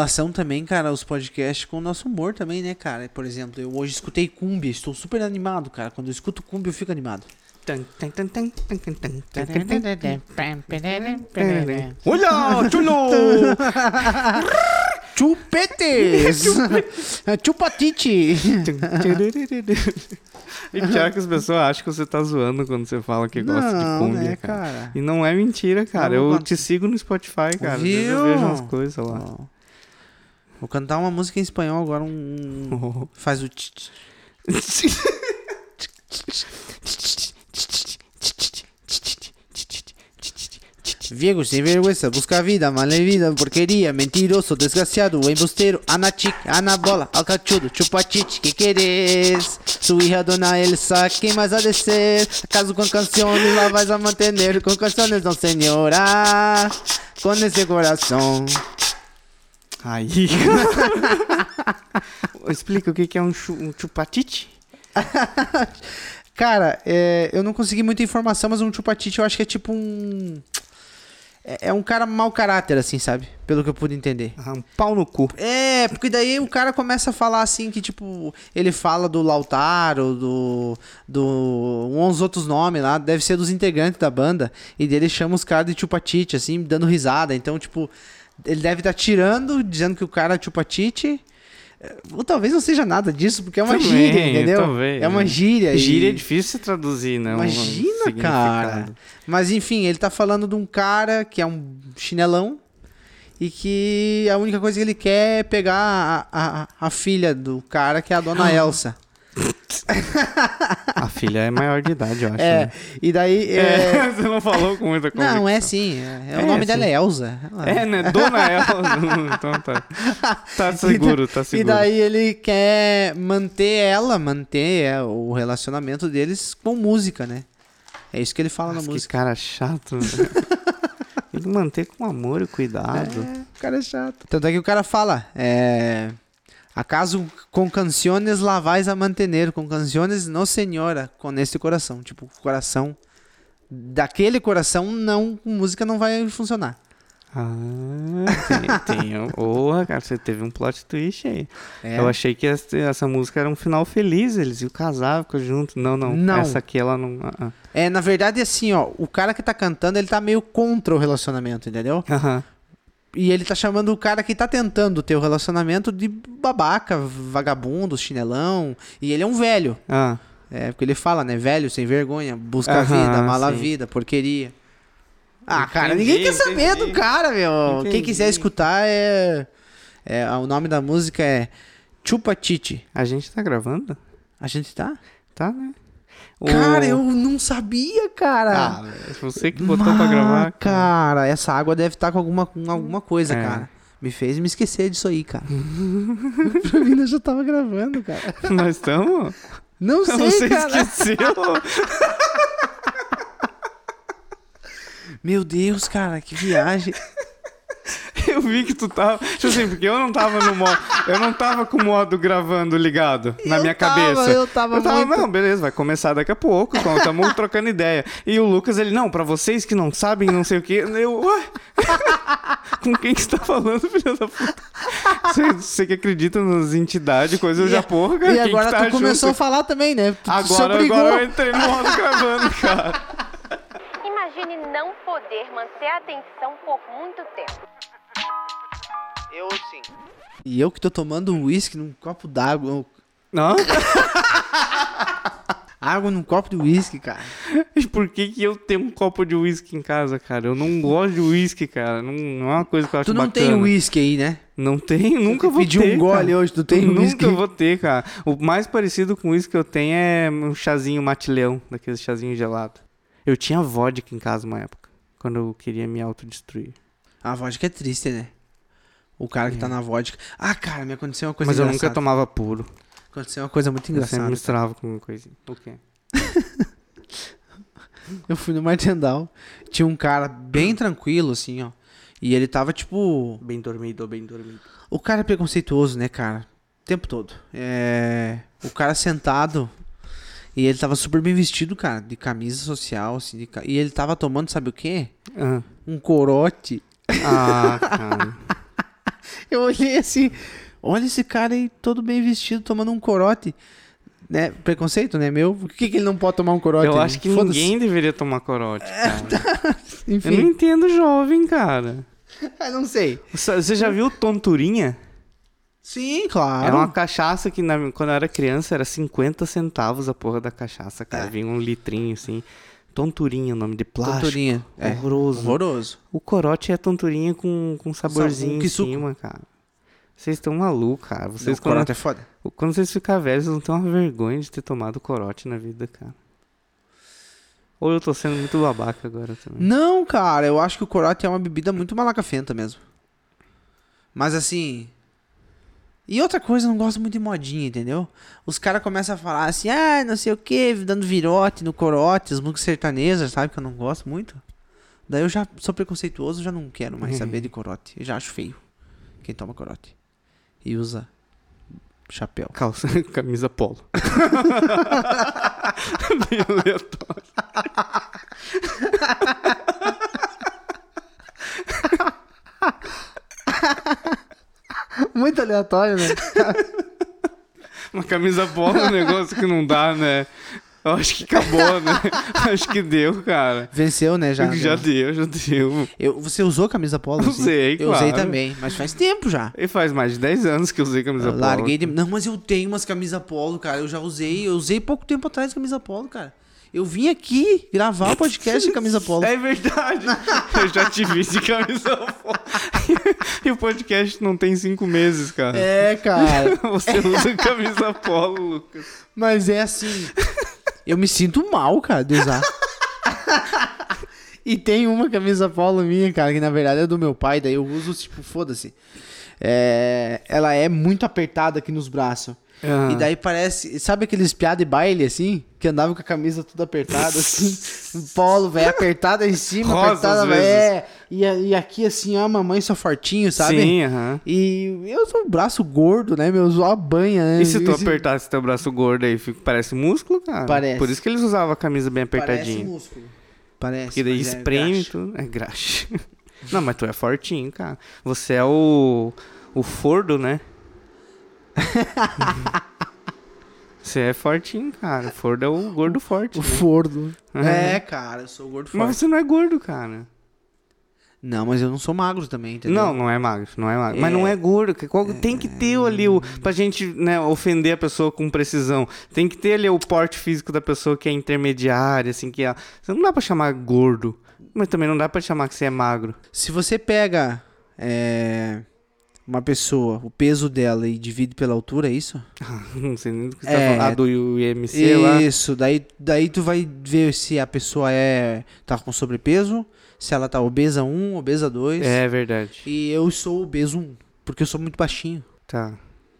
relação também, cara, os podcasts com o nosso humor também, né, cara? Por exemplo, eu hoje escutei cumbia, estou super animado, cara. Quando eu escuto cumbia, eu fico animado. Olha, chulo! Chupetes! Chupatite! E pior que as pessoas acham que você tá zoando quando você fala que gosta de Não, cumbia, né, cara. cara? E não é mentira, cara. Não, eu quando- te sigo no Spotify, cara. Vezes Eu Viu? vejo umas coisas lá. Ó. Vou cantar uma música em espanhol agora, um... Faz o... Viego sem vergüenza, busca vida, malevida, porqueria, mentiroso, desgraciado, embusteiro, anachic, anabola, alcachudo, chupachite, que queres? Su hija dona Elsa, quem mais a descer? Acaso com canções lá vais a manter, com canções não senhora, com esse coração. Aí. Explica o que é um, chu um chupatite? Cara, é, eu não consegui muita informação, mas um chupatite eu acho que é tipo um. É, é um cara mau caráter, assim, sabe? Pelo que eu pude entender. Ah, um pau no cu. É, porque daí o cara começa a falar assim que, tipo, ele fala do Lautaro, do. do. uns outros nomes lá, deve ser dos integrantes da banda, e dele chama os caras de chupatite, assim, dando risada. Então, tipo, ele deve estar tirando, dizendo que o cara é chupatite. É, Ou talvez não seja nada disso, porque é uma Também, gíria, entendeu? talvez, é uma né? gíria. e- Gíria é difícil de traduzir, né? um Imagina, significado. cara. Mas enfim, ele tá falando de um cara que é um chinelão e que a única coisa que ele quer é pegar a, a, a filha do cara, que é a dona Elsa. A filha é maior de idade, eu acho. É, né? e daí. é- É, você não falou com muita convicção. Não, é sim. É, é o É, nome sim. dela é Elsa. Ela- É, né? Dona Elsa. então tá. Tá seguro, tá E seguro. daí ele quer manter ela, manter é, o relacionamento deles com música, né? É isso que ele fala Nossa, na que música. cara chato. né? Que manter com amor e cuidado. É, o cara é chato. Tanto é que o cara fala, é... Acaso com canciones la vais a mantener, com canciones no senhora, com esse coração. Tipo, o coração... Daquele coração, não, música não vai funcionar. Ah, tem, tem. Porra, cara, você teve um plot twist aí. É. Eu achei que essa, essa música era um final feliz, eles iam casar, ficam juntos. Não, não, Não. Essa aqui ela não. ah, ah. É, na verdade, assim, ó, o cara que tá cantando, ele tá meio contra o relacionamento, entendeu? Aham. E ele tá chamando o cara que tá tentando ter o relacionamento de babaca, vagabundo, chinelão. E ele é um velho. Ah, É, porque ele fala, né? Velho, sem vergonha, busca a vida, mala sim. vida, porqueria. Ah, cara, Entendi, ninguém quer saber entendi. do cara, meu. Quem Entendi. quiser escutar é, é. O nome da música é Chupa Titi. a gente tá gravando? A gente tá? Tá, né? O- Cara, eu não sabia, cara. Ah, você que botou pra gravar. cara. cara, essa água deve estar com alguma, com alguma coisa, É. cara. Me fez me esquecer disso aí, cara. pra mim, eu já tava gravando, cara. Nós estamos? Não sei, Você cara. esqueceu? Meu Deus, cara, que viagem. Eu vi que tu tava. Tipo assim, porque eu não tava no modo. Eu não tava com o modo gravando ligado na Eu minha tava, cabeça. eu tava muito- não, beleza, vai começar daqui a pouco. Estamos trocando ideia. E o Lucas, ele, não, pra vocês que não sabem, não sei o quê. Eu, ué? com quem que você tá falando, filho da puta? Você, você que acredita nas entidades, coisa, eu já, porra, cara. E agora que tá tu começou junto? a falar também, né? Tu, Agora, agora eu entrei no modo gravando, cara. Imagine não poder manter a atenção por muito tempo. Eu sim. E eu que tô tomando uísque num copo d'água. Não? Água num copo de uísque, cara. Por que, que eu tenho um copo de uísque em casa, cara? Eu não gosto de uísque, cara. Não, não é uma coisa que eu acho Tu não bacana. tem uísque aí, né? Não tem, nunca vou ter. um gole cara. hoje, tu tem Nunca uísque? vou ter, cara. O mais parecido com uísque que eu tenho é um chazinho matileão, daqueles chazinhos gelados. Eu tinha vodka em casa uma época, quando eu queria me autodestruir. A vodka é triste, né? O cara que tá na vodka. Ah, cara, me aconteceu uma coisa Mas eu engraçada. nunca tomava puro. Aconteceu uma coisa muito Eu sempre engraçada. misturava com uma coisinha. O quê? Eu fui no Martendal. Tinha um cara bem tranquilo, assim, ó. E ele tava, tipo. Bem dormido, bem dormido. O cara é preconceituoso, né, cara? O tempo todo. É. O cara sentado. E ele tava super bem vestido, cara. De camisa social, assim. de ca- E ele tava tomando, sabe o quê? Ah, Um corote. ah cara. Eu olhei assim, olha esse cara aí todo bem vestido, tomando um corote. Né? Preconceito, né? Meu, por que, que ele não pode tomar um corote? Eu acho que ninguém deveria tomar corote, cara. Eu Enfim, não entendo jovem, cara. eu não sei. Você você já viu Tonturinha? Sim, claro. Era uma cachaça que na- quando eu era criança era 50 centavos a porra da cachaça, cara. Vinha um litrinho assim. Tonturinha, o nome de plástico. Tonturinha. É. Horroroso. Horroroso. O corote é tonturinha com, com saborzinho em cima, cara. Vocês estão malucos, cara. Vocês o quando, corote é foda. quando vocês ficarem velhos, vocês vão ter uma vergonha de ter tomado corote na vida, cara. Ou eu tô sendo muito babaca agora também. Não, cara, eu acho que o corote é uma bebida muito malacafenta mesmo. Mas assim. E outra coisa, eu não gosto muito de modinha, entendeu? Os caras começam a falar assim, ah, não sei o que, dando virote no corote, as músicas sertanejas, sabe? Que eu não gosto muito. Daí eu já sou preconceituoso, já não quero mais saber de corote. Eu já acho feio quem toma corote. E usa chapéu. Calça, camisa polo. Bem aleatório. Muito aleatório, né? Uma camisa polo é um negócio que não dá, né? Eu acho que acabou, né? Acho que deu, cara. Venceu, né? Já. Já, né? deu, já deu. Eu, você usou camisa polo? assim? Usei, Eu usei claro. também, mas faz tempo já. E faz mais de 10 anos que eu usei camisa Eu polo. larguei de... Não, mas eu tenho umas camisa polo, cara. Eu já usei. Eu usei pouco tempo atrás camisa polo, cara. Eu vim aqui gravar o podcast de camisa polo. É verdade. Eu já te vi de camisa polo. E o podcast não tem cinco meses, cara. É, cara. Você usa camisa polo, Lucas. Mas é assim. Eu me sinto mal, cara, de usar. e tem uma camisa polo minha, cara, que na verdade é do meu pai, daí eu uso, tipo, foda-se. É, ela é muito apertada aqui nos braços. Ah. E daí parece. Sabe aqueles piada de baile assim? Que andava com a camisa toda apertada, assim. Um polo, velho, apertada em cima, Rosa, apertada, velho. É, e, a- e aqui assim, ó, mamãe só fortinho, sabe? Sim, aham. E eu sou um braço gordo, né? Meu, a banha, né? E se tu Esse- apertasse teu braço gordo aí, parece músculo, cara? Parece. Por isso que eles usavam a camisa bem Parece apertadinha. músculo. Parece. Porque daí é espreme graxa. tudo. É graxa. Não, mas tu é fortinho, cara. Você é o. O Fordo, né? Você é fortinho, cara. O Fordo é o gordo forte. O né? fordo. Uhum. É, cara, eu sou gordo forte. Mas você não é gordo, cara. Não, mas eu não sou magro também, entendeu? Não, não é magro, não é magro. Mas não é gordo. que qual- Tem que ter ali o. Pra gente né, ofender a pessoa com precisão. Tem que ter ali o porte físico da pessoa que é intermediária, assim, que é. Você não dá pra chamar gordo. Mas também não dá pra chamar que você é magro. Se você pega é, uma pessoa, o peso dela e divide pela altura, é isso? Não sei nem do que você É. tá falando. Ah, do IMC lá. Isso, daí, daí tu vai ver se a pessoa é tá com sobrepeso, se ela tá obesa 1, obesa 2. É verdade. E eu sou obeso 1, porque eu sou muito baixinho. Tá.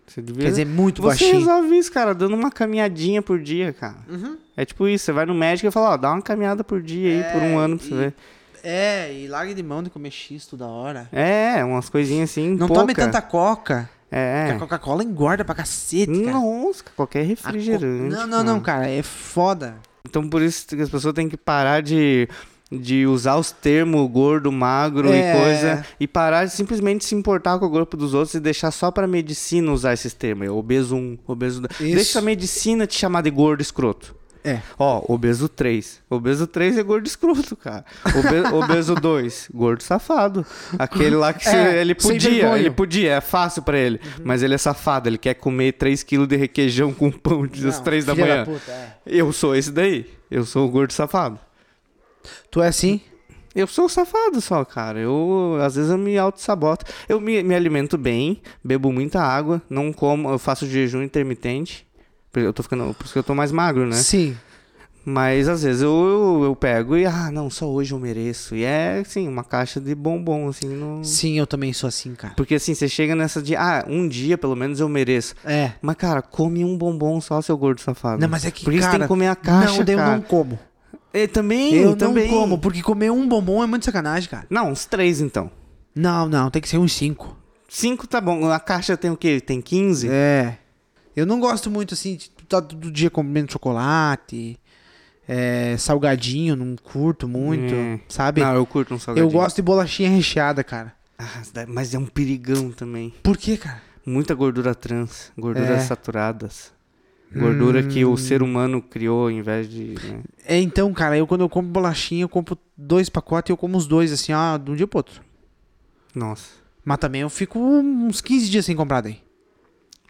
Você devia. Quer dizer, muito você baixinho. resolve isso, cara, dando uma caminhadinha por dia, cara. Uhum. É tipo isso, você vai no médico e fala, ó, dá uma caminhada por dia aí, por um É, ano pra você e- ver. É, e larga de mão de comer X toda hora. É, umas coisinhas assim, Não pouca. tome tanta coca. Porque É. a Coca-Cola engorda pra cacete, cara. Nossa, qualquer A co- refrigerante. Não, não, não, cara. é foda. Então por isso que as pessoas têm que parar de, de usar os termos gordo, magro É. e coisa. E parar de simplesmente se importar com o corpo dos outros e deixar só pra medicina usar esses termos. É Obeso 1, obeso 2. Isso. Deixa a medicina te chamar de gordo escroto. É. Ó, obeso 3. Obeso 3 é gordo escroto, cara. Obe- obeso 2, gordo safado. Aquele lá que É, ele podia, ele podia, é fácil pra ele. Mas ele é safado, ele quer comer 3kg de requeijão com pão às Não, 3 da manhã. puta, é. Eu sou esse daí. Eu sou o gordo safado. Tu é assim? Eu sou safado só, cara. Eu, às vezes eu me auto-saboto. Eu me, me alimento bem, bebo muita água, não como, eu faço jejum intermitente. Eu tô ficando, por isso que eu tô mais magro, né? Sim. Mas às vezes eu, eu, eu pego e, ah, não, só hoje eu mereço. E é, assim, uma caixa de bombom, assim, no... Sim, eu também sou assim, cara. Porque assim, você chega nessa de, ah, um dia pelo menos eu mereço. É. Mas, cara, come um bombom só, seu gordo safado. Não, mas é que, Por isso cara, tem que comer a caixa, Não, daí eu cara. não como. Eu também, eu também. não como, porque comer um bombom é muito sacanagem, cara. Não, uns três então. Não, não, tem que ser uns cinco. Cinco tá bom. A caixa tem o quê? Tem 15? É. Eu não gosto muito, assim, de estar todo dia comendo chocolate, é, salgadinho, não curto muito, É. sabe? Não, eu curto um salgadinho. eu gosto de bolachinha recheada, cara. Ah, mas é um perigão também. Por quê, cara? Muita gordura trans, gorduras É. saturadas. Gordura que Hum. o ser humano criou ao invés de. né? É, então, cara, eu quando eu compro bolachinha, eu compro dois pacotes e eu como os dois, assim, ó, de um dia pro outro. Nossa. Mas também eu fico uns 15 dias sem comprar daí.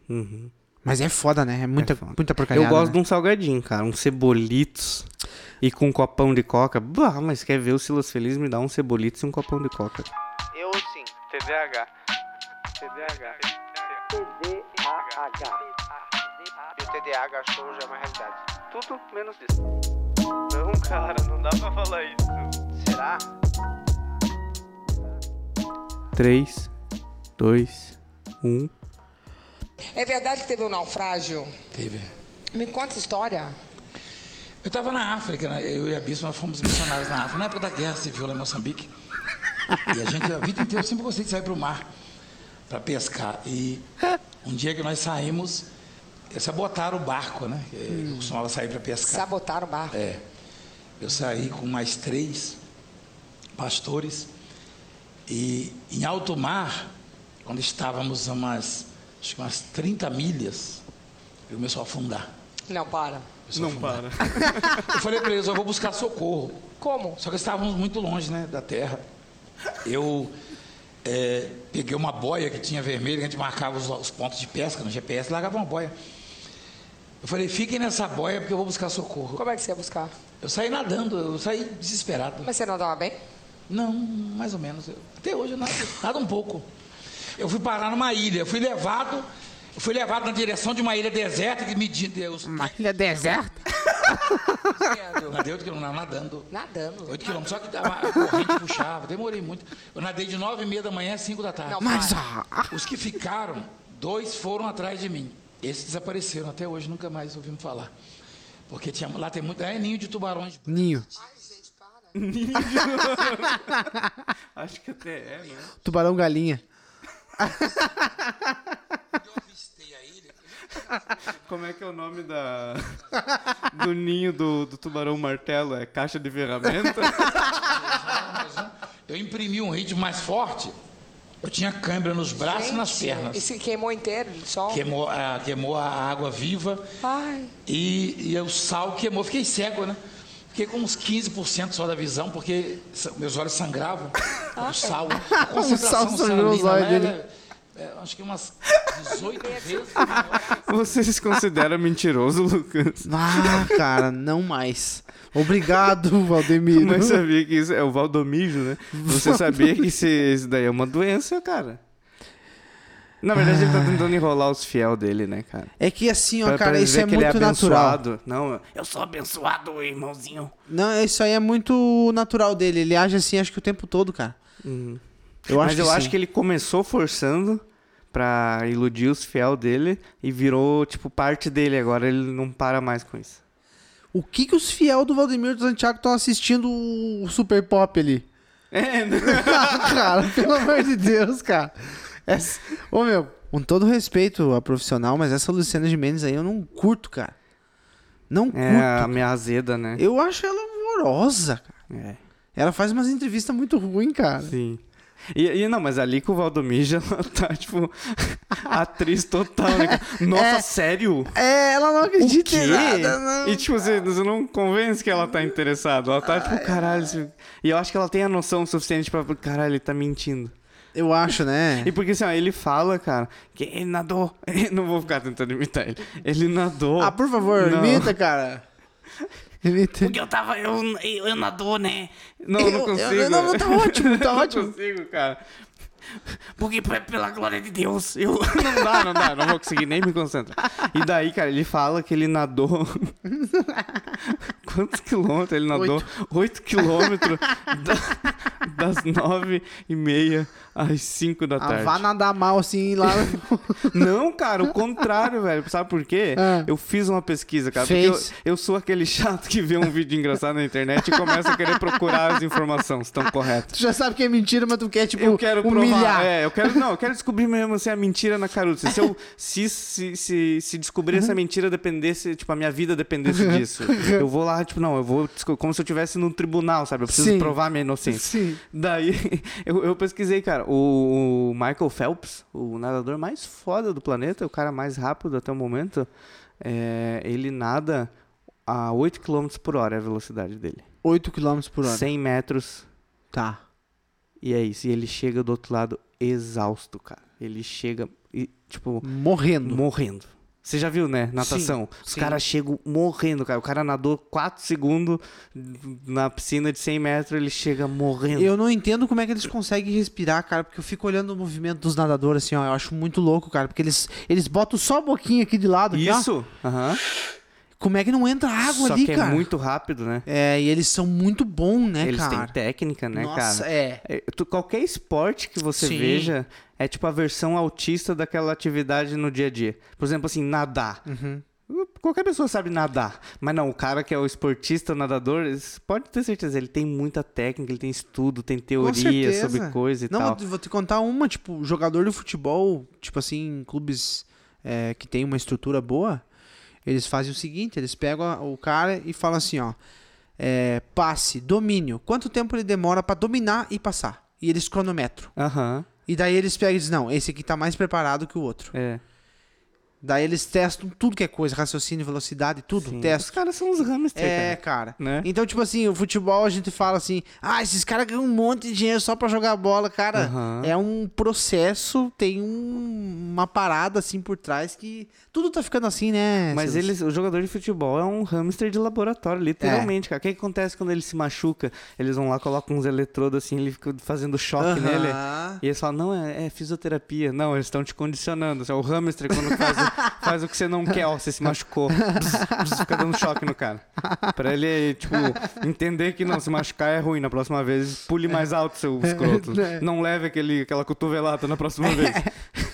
Uhum. Mas é foda, né? É muita, É muita porcaria. Eu gosto né? de um salgadinho, cara. Um cebolitos e com um copão de coca. Bah, mas quer ver o Silas Feliz? Me dá um cebolitos e um copão de coca. Eu sim. TDAH. TDAH. E o TDAH show já é uma realidade. Tudo menos isso. Não, cara, não dá pra falar isso. Será? 3, 2, 1. É verdade que teve um naufrágio? Teve. Me conta essa história. Eu estava na África, né? eu e a Bispo, nós fomos missionários na África, na época da guerra civil lá em Moçambique. E a gente, a vida inteira, eu sempre gostei de sair para o mar para pescar. E um dia que nós saímos, sabotaram o barco, né? Eu costumava sair para pescar. Sabotaram o barco. É. Eu saí com mais três pastores e em alto mar, quando estávamos a umas, acho que umas 30 milhas, eu começou a afundar. Não, para. Começou a afundar. Eu falei para eles, eu vou buscar socorro. Como? Só que estávamos muito longe, né, da terra. Eu é, peguei uma boia que tinha vermelho, que a gente marcava os, os pontos de pesca no GPS, largava uma boia. Eu falei, fiquem nessa boia porque eu vou buscar socorro. Como é que você ia buscar? Eu saí nadando, eu saí desesperado. Mas você não estava bem? Não, mais ou menos. Eu- Até hoje eu nado, nado um pouco. Eu fui parar numa ilha, eu fui levado, eu fui levado na direção de uma ilha deserta que me Deus. Uma ilha deserta? Nadei 8 quilômetros, nadando. Nadando. 8 quilômetros, só que a corrente puxava, demorei muito. Eu nadei de 9 e meia da manhã às 5 da tarde. Não, Mas, para. ah, Os que ficaram, dois foram atrás de mim. Esses desapareceram, até hoje nunca mais ouvimos falar. Porque tinha, lá tem muito. É ninho de tubarões. ninho. Acho que até é, né? Tubarão galinha. Eu avistei a ilha. Como é que é o nome da do ninho do, do tubarão martelo? É caixa de ferramenta? Eu imprimi um ritmo mais forte. Eu tinha câimbra nos braços e nas Gente, pernas. E se queimou inteiro de sol? Queimou, a, queimou a água viva Ai. e, e o sal queimou. Fiquei cego, né? Fiquei com uns 15% só da visão, porque meus olhos sangravam. O sal. A concentração sal sangrou os olhos né, dele. era- é, acho que umas 18 vezes. Você se considera mentiroso, Lucas? Ah, cara, não mais. Obrigado, Valdemiro. Mas sabia que isso é o valdomijo, né? Você sabia que isso, isso daí é uma doença, cara. Na verdade, ele tá tentando enrolar os fiel dele, né, cara? É que assim, ó, Pra- pra cara, eles isso é ele muito natural. abençoado. Não, eu sou abençoado, irmãozinho. Não, isso aí é muito natural dele. Ele age assim, acho que o tempo todo, cara. Eu acho Mas eu que acho sim. que ele começou forçando pra iludir os fiel dele e virou, tipo, parte dele agora. Ele não para mais com isso. O que que os fiel do Valdemiro do Santiago estão assistindo o Super Pop ali? É, né? cara, pelo amor de Deus, cara. Essa... Ô, meu, com todo respeito a profissional, mas essa Luciana de Mendes aí eu não curto, cara. Não curto. É a minha azeda, né? Eu acho ela horrorosa, cara. É, Ela faz umas entrevistas muito ruins, cara. sim. E, e não, mas ali com o Valdomija, ela tá, tipo, atriz total, né? cara? Nossa, É. sério? É, ela não acredita em nada, não. E tipo, você, você não convence que ela tá interessada. Ela tá, tipo, caralho. E eu acho que ela tem a noção suficiente pra. Caralho, ele tá mentindo. Eu acho, né? E porque assim, ó, ele fala, cara, que ele nadou. não vou ficar tentando imitar ele. Ele nadou. Ah, por favor, Não. imita, cara. Imita. Porque eu tava. Eu, eu, eu nadou, né? Não, Eu- não consigo. eu- não, tá ótimo, tá Eu ótimo. Não consigo, cara. Porque p- pela glória de Deus, eu. Não dá, não dá, não vou conseguir nem me concentrar. E daí, cara, ele fala que ele nadou. Quantos quilômetros? Ele nadou? Oito quilômetros da- das nove e meia às cinco da Ah, tarde. vá nadar mal assim lá. Não, cara, o contrário, velho. Sabe por quê? Ah. Eu fiz uma pesquisa, cara. Fez. Porque eu, eu sou aquele chato que vê um vídeo engraçado na internet e começa a querer procurar as informações se estão corretas. tu já sabe que é mentira, mas tu quer, tipo, Eu quero provar. É, eu quero. Não, eu quero descobrir mesmo se é mentira na caruta. Se, eu, se, se, se, se descobrir essa mentira dependesse, tipo, a minha vida dependesse disso. Eu vou lá tipo, não, eu vou. Como se eu estivesse no tribunal, sabe? Eu preciso Sim. provar minha inocência. Sim. Daí, eu, eu pesquisei, cara, o Michael Phelps, o nadador mais foda do planeta, o cara mais rápido até o momento, é, ele nada a 8 km por hora, é a velocidade dele. 8 km por hora. 100 metros, Tá. E é isso. E ele chega do outro lado exausto, cara. Ele chega, e, tipo, Morrendo. morrendo. Você já viu, né? Natação. Os sim. caras chegam morrendo, cara. O cara nadou 4 segundos na piscina de 100 metros, ele chega morrendo. Eu não entendo como é que eles conseguem respirar, cara, porque eu fico olhando o movimento dos nadadores assim, ó, eu acho muito louco, cara, porque eles, eles botam só a boquinha aqui de lado. Isso? Aham. Como é que não entra água Só ali, que cara? é muito rápido, né? É, e eles são muito bons, né, Eles cara? têm técnica, né, Nossa, cara? é. É, tu- qualquer esporte que você Sim. veja é tipo a versão autista daquela atividade no dia a dia. Por exemplo, assim, nadar. Uhum. Qualquer pessoa sabe nadar. Mas não, o cara que é o esportista, o nadador, pode ter certeza, ele tem muita técnica, ele tem estudo, tem teoria sobre coisa e Não, tal. vou, vou te contar uma, tipo, jogador de futebol, tipo assim, em clubes é, que tem uma estrutura boa, eles fazem o seguinte, eles pegam o cara e falam assim, ó, é, passe, domínio, quanto tempo ele demora pra dominar e passar? E eles cronometram. Aham, E daí eles pegam e dizem, não, esse aqui tá mais preparado que o outro. é. Daí eles testam tudo que é coisa, raciocínio, velocidade, tudo, Sim. Os testam. caras são uns hamster, É, cara. Né? Então, tipo assim, o futebol a gente fala assim: ah, esses caras ganham um monte de dinheiro só pra jogar bola. Cara, Aham. é um processo, tem um- uma parada assim por trás que tudo tá ficando assim, né? Mas eles, o jogador de futebol é um hamster de laboratório, literalmente, cara. O que, acontece quando ele se machuca? Eles vão lá, colocam uns eletrodos assim, ele fica fazendo choque Aham. nele. E eles falam, não, é, é fisioterapia. Não, eles estão te condicionando. É o hamster quando faz faz o que você não quer, ó, você se machucou. Bzz, bzz, fica dando choque no cara. Pra ele, tipo, entender que não, se machucar é ruim. Na próxima vez, pule mais alto, seu escroto. É. Não leve aquele, aquela cotovelada na próxima vez.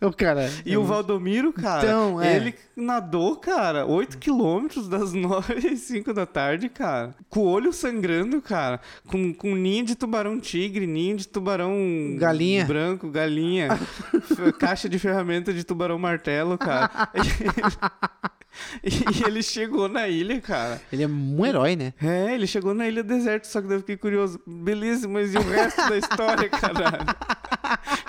O cara. E o Valdomiro, cara, Então, é. ele nadou, cara, 8 quilômetros das 9 às 5 da tarde, cara. Com o olho sangrando, cara. Com, com ninho de tubarão tigre, ninho de tubarão... Galinha. Branco, galinha. caixa de ferramenta de tubarão martelo, cara. e ele chegou na ilha, cara. Ele é um herói, né? É, ele chegou na ilha deserta, só que daí eu fiquei curioso. Beleza, mas e o resto da história, caralho?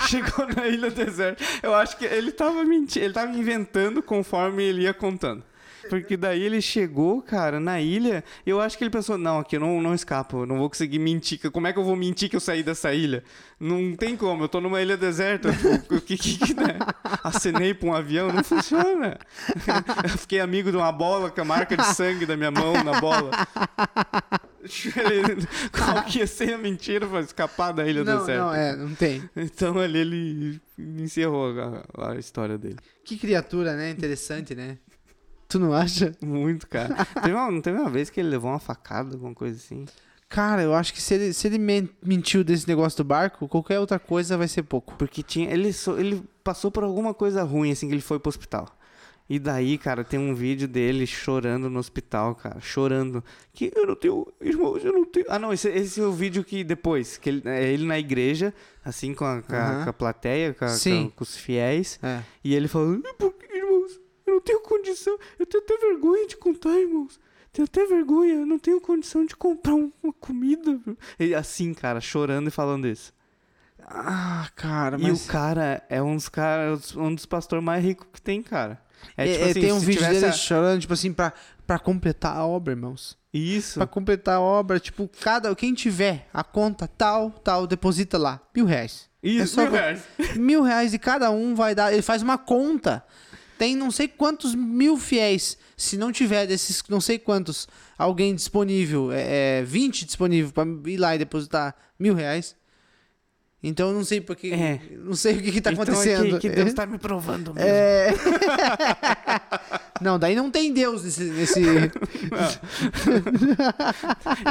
Chegou na ilha deserta. Eu acho que ele tava mentindo, ele tava inventando conforme ele ia contando. Porque daí ele chegou, cara, na ilha, eu acho que ele pensou, não, aqui eu não, não escapo, eu não vou conseguir mentir. Como é que eu vou mentir que eu saí dessa ilha? Não tem como, eu tô numa ilha deserta. tipo, O que que, que né? Acenei pra um avião, não funciona. Eu fiquei amigo de uma bola com a marca de sangue da minha mão na bola. Ele, qual que ia ser a mentira pra escapar da ilha Não, deserta? não, é, não tem. Então ali ele encerrou a, a história dele. Que criatura, né? Interessante, né? Tu não acha? Muito, cara. teve uma, não teve uma vez que ele levou uma facada, alguma coisa assim? Cara, eu acho que se ele, se ele men- mentiu desse negócio do barco, qualquer outra coisa vai ser pouco. Porque tinha. Ele, só- ele passou por alguma coisa ruim, assim, que ele foi pro hospital. E daí, cara, tem um vídeo dele chorando no hospital, cara. Chorando. Que eu não tenho. Irmãos, eu não tenho. Ah, não, esse, esse é o vídeo que depois. Que ele, é ele na igreja, assim, com a, com a- Aham. com a plateia, com, a- com os fiéis. É. E ele falando, "E por não tenho condição, eu tenho até vergonha de contar, irmãos. Tenho até vergonha, eu não tenho condição de comprar um- uma comida. Ele, assim, cara, chorando e falando isso. Ah, cara, E mas... o cara é um dos caras, um dos pastores mais ricos que tem, cara. É, É, tipo é, assim, tem um vídeo dele a- chorando, tipo assim, pra, pra completar a obra, irmãos. Isso. Pra completar a obra, tipo, cada quem tiver a conta tal, tal, deposita lá. Mil reais. Isso, é mil reais. Mil reais e cada um vai dar. Ele faz uma conta. Tem não sei quantos mil fiéis. Se não tiver desses não sei quantos, alguém disponível, é, é 20 disponível pra ir lá e depositar mil reais. Então eu não sei porque. É. Não sei o que, que tá Então é acontecendo. que, que Deus tá me provando mesmo. É. não, daí não tem Deus nesse. nesse...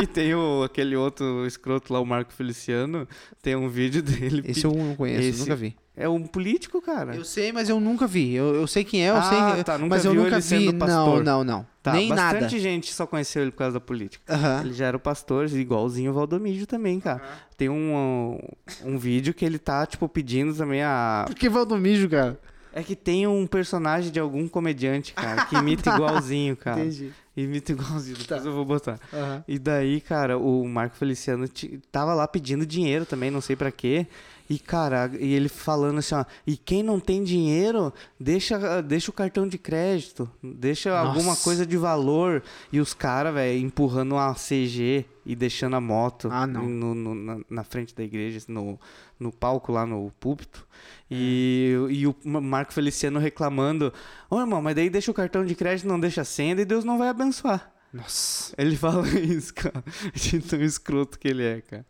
E tem o, aquele outro escroto lá, o Marco Feliciano, tem um vídeo dele. Esse eu não conheço, Esse- nunca vi. É um político, cara. Eu sei, mas eu nunca vi. Eu, eu sei quem é, eu Ah, sei. tá, nunca mas eu nunca ele vi. sendo Não, pastor. não, não. Tá, Nem bastante nada. gente só conheceu ele por causa da política. Aham. Ele já era o pastor, igualzinho o Valdomídio também, cara. Tem um, um vídeo que ele tá, tipo, pedindo também a... Por que Valdomijo, cara? É que tem um personagem de algum comediante, cara, que imita igualzinho, cara. Entendi. Imita igualzinho, depois eu vou botar. Aham. E daí, cara, o Marco Feliciano tava lá pedindo dinheiro também, não sei pra quê. E, cara, e ele falando assim, ó, e quem não tem dinheiro, deixa, deixa o cartão de crédito, deixa alguma Nossa. coisa de valor. E os caras, velho, empurrando uma CG e deixando a moto Ah, no- no- na, na frente da igreja, assim, no, no palco lá no púlpito. E, e o Marco Feliciano reclamando, ô irmão, mas daí deixa o cartão de crédito, não deixa a senha e Deus não vai abençoar. Nossa. Ele fala isso, cara. De tão escroto que ele é, cara.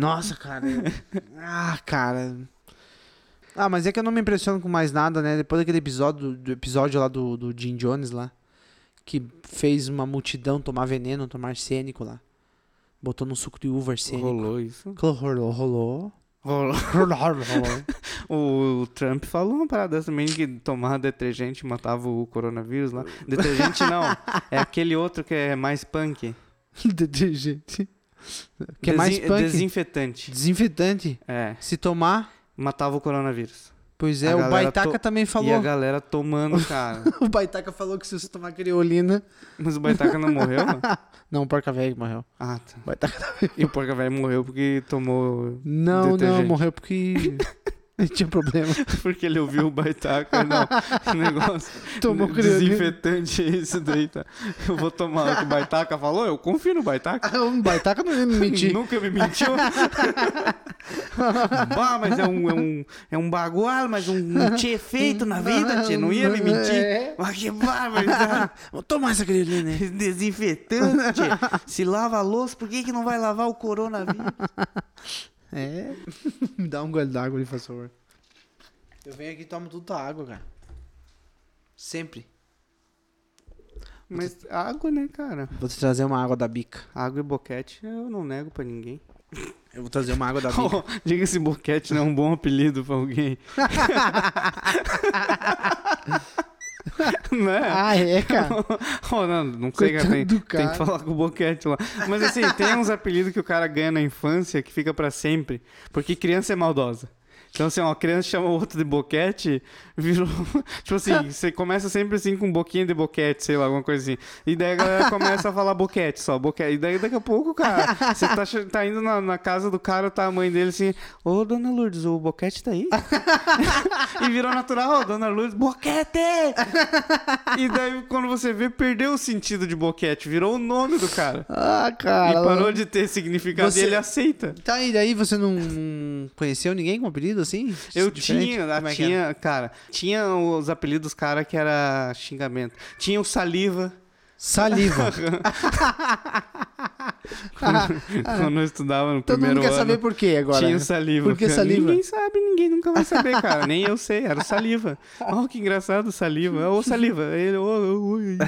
Nossa, cara. ah, cara. Ah, mas é que eu não me impressiono com mais nada, né? Depois daquele episódio, do episódio lá do, do Jim Jones lá, que fez uma multidão tomar veneno, tomar arsênico lá. Botou no suco de uva arsênico. Rolou isso. Rolou, rolou, rolou. Rolou. Rolou, rolou. O Trump falou uma parada dessa também que tomar detergente matava o coronavírus lá. Detergente não. É aquele outro que é mais punk. Detergente. Que é mais punk. Desinfetante. Desinfetante. É. Se tomar, Matava o coronavírus. pois A é, o Baitaca to- também E a falou. galera tomando, cara. O Baitaca falou que se você tomar criolina. Mas o Baitaca não morreu, mano? Não, o Porca Velho morreu. Ah, tá. O Baitaca tá E o Porca Velho morreu porque tomou. Não, não, Detergente. morreu porque ele tinha problema. Porque ele ouviu o Baitaca. Não, o negócio. Tomou. Desinfetante é isso daí, tá? Eu vou tomar o que o Baitaca falou, eu confio no Baitaca. O Baitaca não ia me mentir. Nunca me mentiu. bah, mas é um, é um, é um bagual, mas um, um tchê feito na vida, tchê. Não ia me mentir. É. Mas que barbaridade. Vou tomar essa criolina aí. Desinfetante. Se lava a louça, por que, que não vai lavar o coronavírus? É. Me dá um gole d'água ali, por favor. Eu venho aqui e tomo tudo a água, cara. Sempre. Mas água, né, cara? Vou te trazer uma água da bica. Água e boquete eu não nego pra ninguém. Eu vou trazer uma água da bica. Oh, Diga-se boquete não é um bom apelido pra alguém. não é? ah, é, cara? Oh, não, não sei, cara. Tem, tem que falar com o Boquete lá. Mas assim, tem uns apelidos que o cara ganha na infância que fica pra sempre. Porque criança é maldosa. Então, assim, ó, a criança chama o outro de boquete, virou. tipo assim, você começa sempre assim com boquinha de boquete, sei lá, alguma coisa assim. E daí a galera começa a falar boquete só, boquete. E daí daqui a pouco, cara, você tá, tá indo na, na casa do cara, tá a mãe dele assim, ô dona Lourdes, o boquete tá aí? e virou natural, dona Lourdes, boquete! e daí quando você vê, perdeu o sentido de boquete, virou o nome do cara. Ah, E cara. parou de ter significado Você- e ele aceita. Tá, e daí você não, não conheceu ninguém com apelido assim? Eu Diferente? tinha, é que era? tinha, cara, tinha os apelidos cara que era xingamento. Tinha o saliva. Saliva. quando eu estudava no Todo primeiro mundo quer ano. saber por quê agora. Tinha saliva. Por que saliva? Ninguém sabe, ninguém nunca vai saber, cara. Nem eu sei, era saliva. Oh, que engraçado, saliva. Ô, saliva. Ele, oi.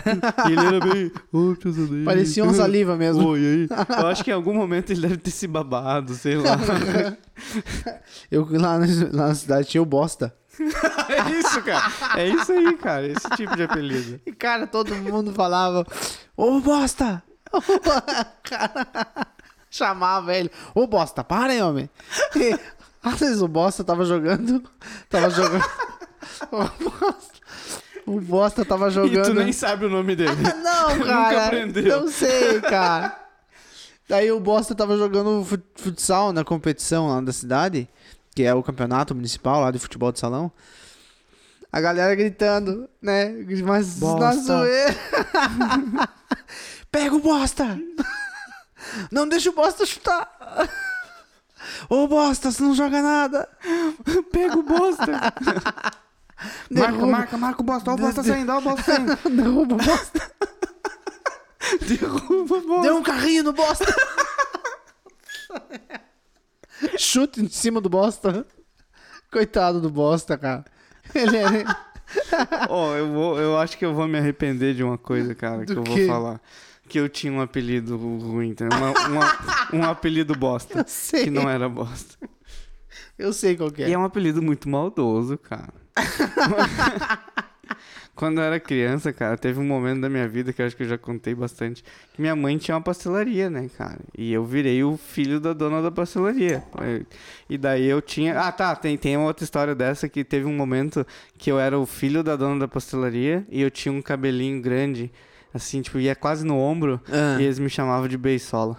E ele era bem. Pesadelo. Parecia um saliva mesmo. Aí. Eu acho que em algum momento ele deve ter se babado, sei lá. Eu lá na, lá na cidade tinha o bosta. é isso, cara. É isso aí, cara. Esse tipo de apelido. E, cara, todo mundo falava, ô bosta! Ô, cara, chamava ele, ô bosta, para aí, homem. E, às vezes o bosta tava jogando, tava jogando. O bosta, o bosta tava E jogando. tu nem sabe o nome dele. Não, Nunca cara. aprendeu. Não sei, cara. Daí o Bosta tava jogando fut- futsal na competição lá da cidade, que é o campeonato municipal lá de futebol de salão. A galera gritando, né? Mas na Bosta. zoeira. Pega o Bosta! Não deixa o Bosta chutar! Ô Bosta, você não joga nada! Pega o bosta. marca, marca, marca o bosta. Olha o bosta saindo, olha o bosta saindo. Derruba o Bosta! Derruba o bosta. Deu um carrinho no Bosta! Chute em cima do Bosta. Coitado do Bosta, cara. Ele é... Ó, eu, vou, eu acho que eu vou me arrepender de uma coisa, cara, que Do eu quê? vou falar. Que eu tinha um apelido ruim, entendeu? Uma- uma- um apelido bosta. Eu sei. Que não era bosta. Eu sei qual que é. E é um apelido muito maldoso, cara. Quando eu era criança, cara, teve um momento da minha vida que eu acho que eu já contei bastante. Que minha mãe tinha uma pastelaria, né, cara? E eu virei o filho da dona da pastelaria. E daí eu tinha. Ah, tá. Tem, tem uma outra história dessa que teve um momento que eu era o filho da dona da pastelaria e eu tinha um cabelinho grande. Assim, tipo, ia quase no ombro. Ah. E eles me chamavam de beisola.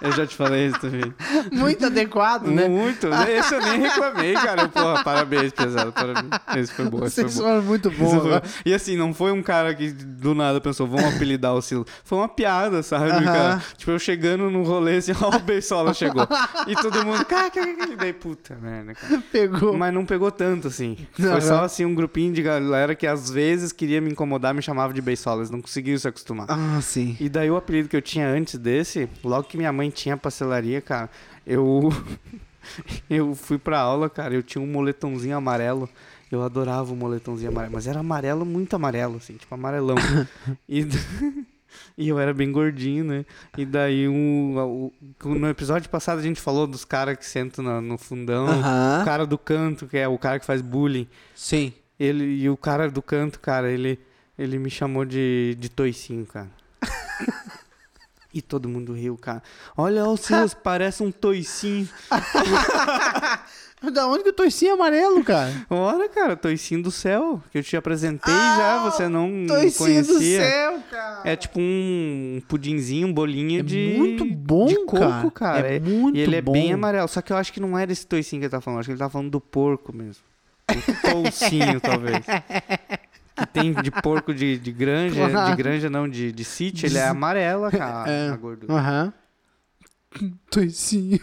Eu já te falei isso também. Muito adequado, né? Muito. Esse eu nem reclamei, cara. Porra, parabéns, pesado. Parabéns. Esse foi bom. Esse foi bom. muito bons. foi- né? E assim, não foi um cara que do nada pensou, vamos apelidar o Silas. Foi uma piada, sabe, Aham. cara? Tipo, eu chegando no rolê assim, ó, o Beisola chegou. E todo mundo, cara, cara, cara. E daí, puta merda, cara. Pegou. Mas não pegou tanto, assim. Foi só, assim, um grupinho de galera que às vezes queria me incomodar, me chamava de Beisola. Eles não conseguiam se acostumar. Ah, sim. E daí o apelido que eu tinha antes desse, logo que minha mãe tinha pastelaria, cara, eu eu fui pra aula, cara, eu tinha um moletomzinho amarelo. Eu adorava o moletomzinho amarelo, mas era amarelo, muito amarelo, assim, tipo amarelão. e, e eu era bem gordinho, né? E daí um, o- no episódio passado a gente falou dos caras que sentam na- no fundão, Aham. o cara do canto, que é o cara que faz bullying. Sim. Ele, e o cara do canto, cara, ele, ele me chamou de, de toicinho, cara. E todo mundo riu, cara. Olha o Silas, parece um toicinho. Da onde que eu torci amarelo, cara? Ora, cara, toicinho do céu, que eu te apresentei já, você não Torcinho conhecia. do céu, cara. É tipo um pudinzinho, um bolinho É de muito bom, de coco, cara. cara. É muito E ele é bem bom. amarelo, só que eu acho que não era esse toicinho que ele tá falando, acho que ele tá falando do porco mesmo. O toucinho, talvez. Que tem de porco de, de granja, de granja não, de, de sítio, ele é amarela, cara, É. a gordura. Aham. Toicinho.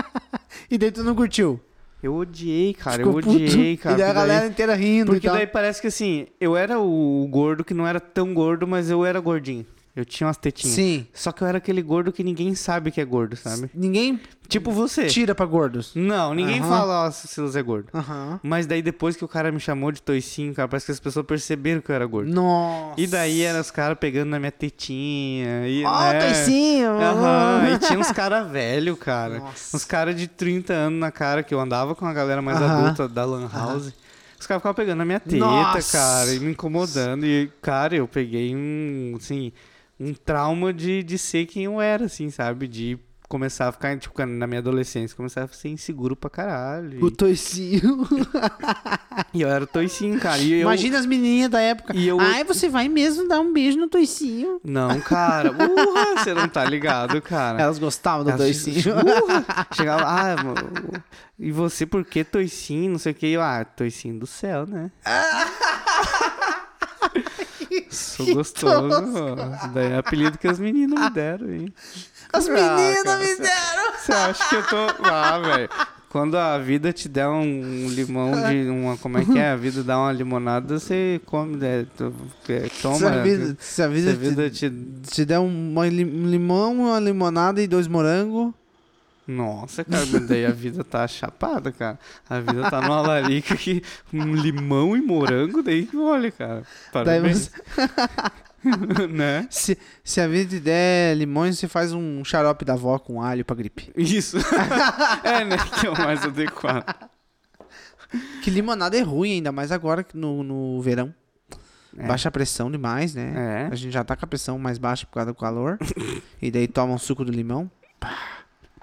e daí tu não curtiu? Eu odiei, cara, Ficou eu puto? odiei, cara. E daí a porque daí- galera inteira rindo Porque daí parece que assim, eu era o gordo que não era tão gordo, mas eu era gordinho. Eu tinha umas tetinhas. Sim. Só que eu era aquele gordo que ninguém sabe que é gordo, sabe? Ninguém Tipo você. tira pra gordos. Não, ninguém Aham. fala, ó, Silas é gordo. Aham. Mas daí depois que o cara me chamou de toicinho, cara, parece que as pessoas perceberam que eu era gordo. Nossa. E daí eram os caras pegando na minha tetinha. E, Ó, né? toicinho. Aham, e tinha uns caras velho, cara. Nossa. Uns caras de 30 anos na cara, que eu andava com a galera mais Aham. adulta da Lan House. Os caras ficavam pegando na minha teta, Nossa. cara, e me incomodando. E, cara, eu peguei um, assim, um trauma de, de ser quem eu era, assim, sabe? De começar a ficar, tipo, na minha adolescência, começar a ser inseguro pra caralho. O toicinho. e eu era toicinho, cara. Eu, Imagina as menininhas da época. E eu- Ai, você vai mesmo dar um beijo no toicinho. Não, cara. Urra, você não tá ligado, cara. Elas gostavam do Elas toicinho. Urra! Chegava, ah, mano, e você por que toicinho? Não sei o que. Eu, ah, toicinho do céu, né? Sou gostoso. Daí é apelido que as meninas me deram, hein? As Ah, meninas cara, me deram. Você acha que eu tô. Ah, velho. Quando a vida te der um limão de. Uma, como é que é? A vida dá uma limonada, você come. né? É, toma. Se a vida, se a Se vida, a vida te, te. te der um limão, uma limonada e dois morangos. Nossa, cara, daí a vida tá chapada, cara. A vida tá numa larica que um limão e morango, daí olha, cara. Parabéns. você- né? se, se a vida der limões, você faz um xarope da avó com alho pra gripe. Isso. é, né? Que é o mais adequado. Que limonada é ruim, ainda mais agora que no, no verão. É. Baixa a pressão demais, né? É. A gente já tá com a pressão mais baixa por causa do calor. e daí toma um suco do limão. Pá.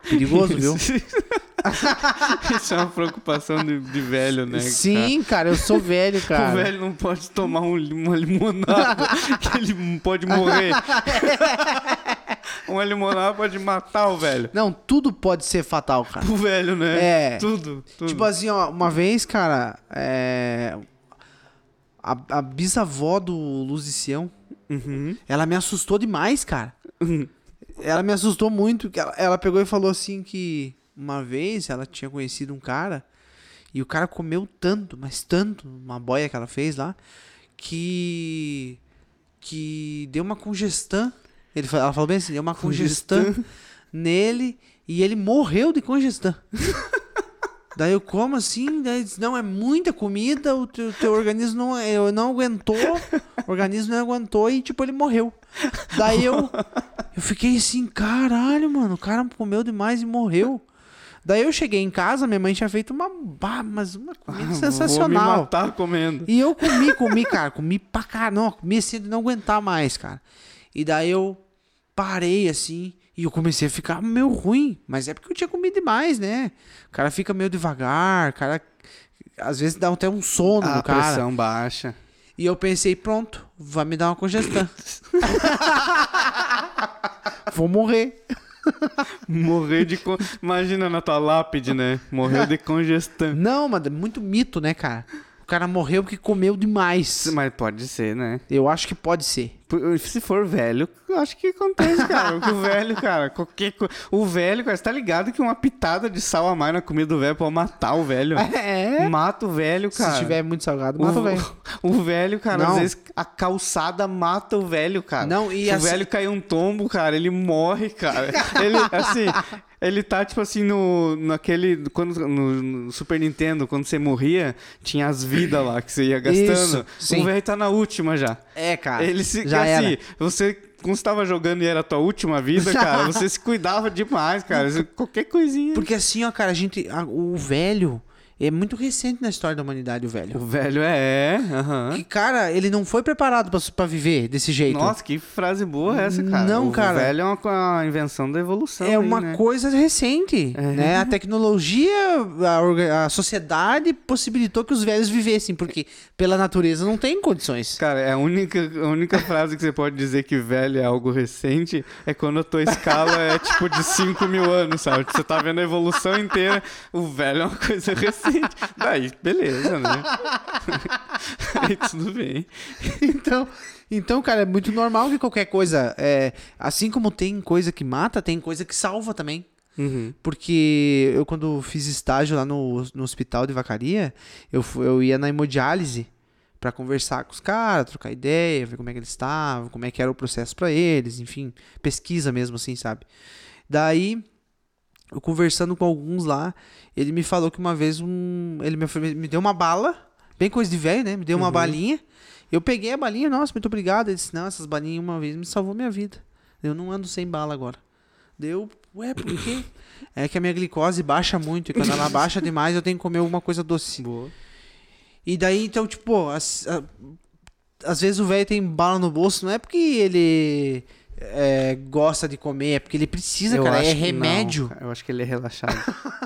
Perigoso, viu? Isso é uma preocupação de, de velho, né? Sim, cara, eu sou velho, cara? cara. O velho não pode tomar um uma limonada, que ele pode morrer. uma limonada pode matar o velho. Não, tudo pode ser fatal, cara. O velho, né? É. Tudo, tudo. Tipo assim, ó, uma vez, cara, é... a, a bisavó do Luzicião, Uhum. ela me assustou demais, cara. Ela me assustou muito. que Ela, ela pegou e falou assim que uma vez ela tinha conhecido um cara e o cara comeu tanto, mas tanto, uma boia que ela fez lá, que que deu uma congestão. Ele, ela falou bem assim, deu uma congestão nele e ele morreu de congestão. Daí eu como assim, daí diz, não, é muita comida, o teu, teu organismo não, eu não aguentou, o organismo não aguentou e tipo, ele morreu. Daí eu, eu fiquei assim, caralho, mano, o cara comeu demais e morreu. Daí eu cheguei em casa, minha mãe tinha feito uma, bah, mas uma comida Ah, Vou me sensacional. matar comendo. E eu comi, comi, cara, comi pra caramba, não, comi assim de não aguentar mais, cara. E daí eu parei assim e eu comecei a ficar meio ruim, mas é porque eu tinha comido demais, né? O cara fica meio devagar, o cara às vezes dá até um sono A no cara. pressão baixa. E eu pensei, pronto, vai me dar uma congestão. Vou morrer. Morrer de. Con... Imagina na tua lápide, né? Morreu de congestão. Não, mas é muito mito, né, cara? O cara morreu porque comeu demais. Mas pode ser, né? Eu acho que pode ser. Se for velho, eu acho que acontece, cara. Porque o velho, cara, qualquer coisa. O velho, cara, você tá ligado que uma pitada de sal a mais na comida do velho pode matar o velho? É? Mata o velho, cara. Se tiver muito salgado, mata o velho. O velho, cara, Não. às vezes a calçada mata o velho, cara. Não, e Se assim- o velho cair um tombo, cara, ele morre, cara. Ele, assim, ele tá, tipo assim, no, naquele. Quando, no, no Super Nintendo, quando você morria, tinha as vidas lá que você ia gastando. Isso, sim. O velho tá na última já. É, cara. Ele se. já assim, era. você. Quando você tava jogando e era a tua última vida, cara, você se cuidava demais, cara. Qualquer coisinha. Porque assim, ó, cara, a gente. a- o velho é muito recente na história da humanidade, o O velho. velho é. aham. Que, cara, ele não foi preparado pra, pra viver desse jeito. Nossa, que frase boa essa, cara. Não, o cara. velho é uma, uma invenção da evolução. É aí, uma né? coisa recente, É. né? A tecnologia, a, a sociedade possibilitou que os velhos vivessem, porque pela natureza não tem condições. Cara, é a única, a única frase que você pode dizer que velho é algo recente é quando a tua escala é tipo de 5 mil anos, sabe? Você tá vendo a evolução inteira, o velho é uma coisa recente. Daí, beleza, né? Aí tudo bem. Então, então, cara, é muito normal que qualquer coisa, é, assim como tem coisa que mata, tem coisa que salva também. Uhum. Porque eu, quando fiz estágio lá no, no hospital de vacaria, eu, eu ia na hemodiálise pra conversar com os caras, trocar ideia, ver como é que eles estavam, como é que era o processo pra eles, enfim, pesquisa mesmo assim, sabe? Daí, eu conversando com alguns lá, ele me falou que uma vez um, ele me, me deu uma bala, bem coisa de velho, né? Me deu uma balinha. Eu peguei a balinha, nossa, muito obrigado. Ele disse: "Não, essas balinhas uma vez me salvou minha vida. Eu não ando sem bala agora." Deu, ué, por quê? É que a minha glicose baixa muito e quando ela baixa demais eu tenho que comer alguma coisa doce. Boa. E daí, então, tipo, as- a- às vezes o velho tem bala no bolso, não é porque ele é, gosta de comer, é porque ele precisa, Eu cara. É remédio. não, cara. eu acho que ele é relaxado.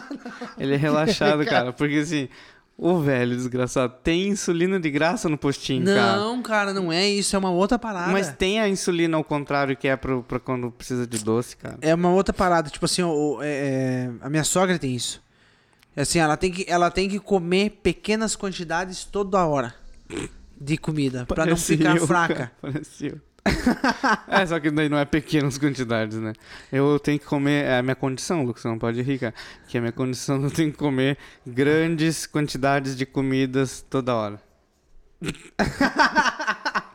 ele é relaxado, cara. Porque assim, o velho desgraçado tem insulina de graça no postinho, cara. Não, cara, não é isso, é uma outra parada. Mas tem a insulina ao contrário, que é pra quando precisa de doce, cara. É uma outra parada, tipo assim, o- o- é- é, a minha sogra tem isso. Assim, ela tem que, ela tem que comer pequenas quantidades toda hora de comida, pra não ficar eu, fraca. cara. é, só que daí não é pequenas quantidades, né? Eu tenho que comer, é a minha condição, Lucas, você não pode rir, cara. Que a minha condição eu tenho que comer grandes quantidades de comidas toda hora.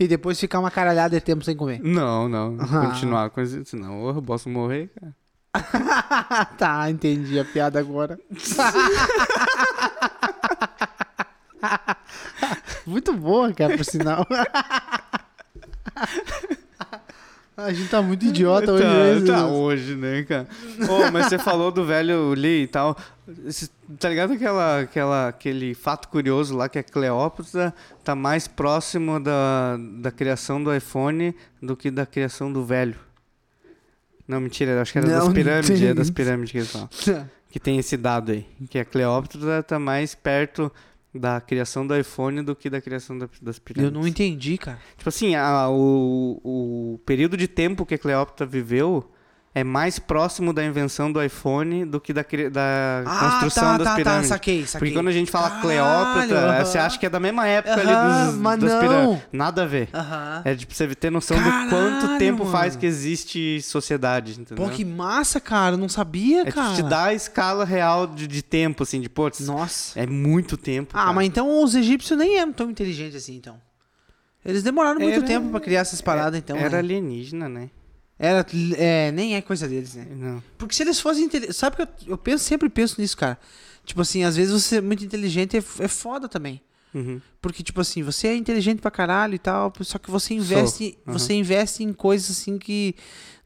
E depois ficar uma caralhada de tempo sem comer. Não, não. Ah. Continuar com isso, senão eu posso morrer, cara. tá, entendi a piada agora. Muito boa, cara, por sinal. A gente tá muito idiota hoje. tá, né? tá hoje, né, cara? Ô, mas você falou do velho Lee e tal. Tá ligado aquela, aquela, aquele fato curioso lá que a Cleópatra tá mais próximo da, da criação do iPhone do que da criação do velho? Não, mentira, acho que era Não, das pirâmides, é das pirâmides que eles falam. Que tem esse dado aí. Que a Cleópatra tá mais perto da criação do iPhone do que da criação da- das Eu pirâmides. não entendi, cara. Tipo assim, a- o, o período de tempo que a Cleópatra viveu é mais próximo da invenção do iPhone do que da, da construção tá, das tá, pirâmides. tá, saquei, saquei. Porque quando a gente fala Caralho, Cleópatra, aham. você acha que é da mesma época Aham, ali dos, mas das não. pirâmides. Nada a ver. Aham. É de pra você ter noção do Caralho, quanto tempo faz mano. que existe sociedade, entendeu? Pô, que massa, cara. Não sabia, é tipo, cara. te dá a escala real de, de tempo, assim, de putz, Nossa. é muito tempo. Ah, cara. mas então os egípcios nem eram tão inteligentes assim, então. Eles demoraram muito Era- tempo pra criar essas paradas, então. Era né? alienígena, né? Era, é, nem é coisa deles, né? Não. Porque se eles fossem inteligentes. Sabe que eu, eu penso, sempre penso nisso, cara. Tipo assim, às vezes você ser muito inteligente é, é foda também. Uhum. Porque, tipo assim, você é inteligente pra caralho e tal, só que você investe, Aham. você investe em coisas assim que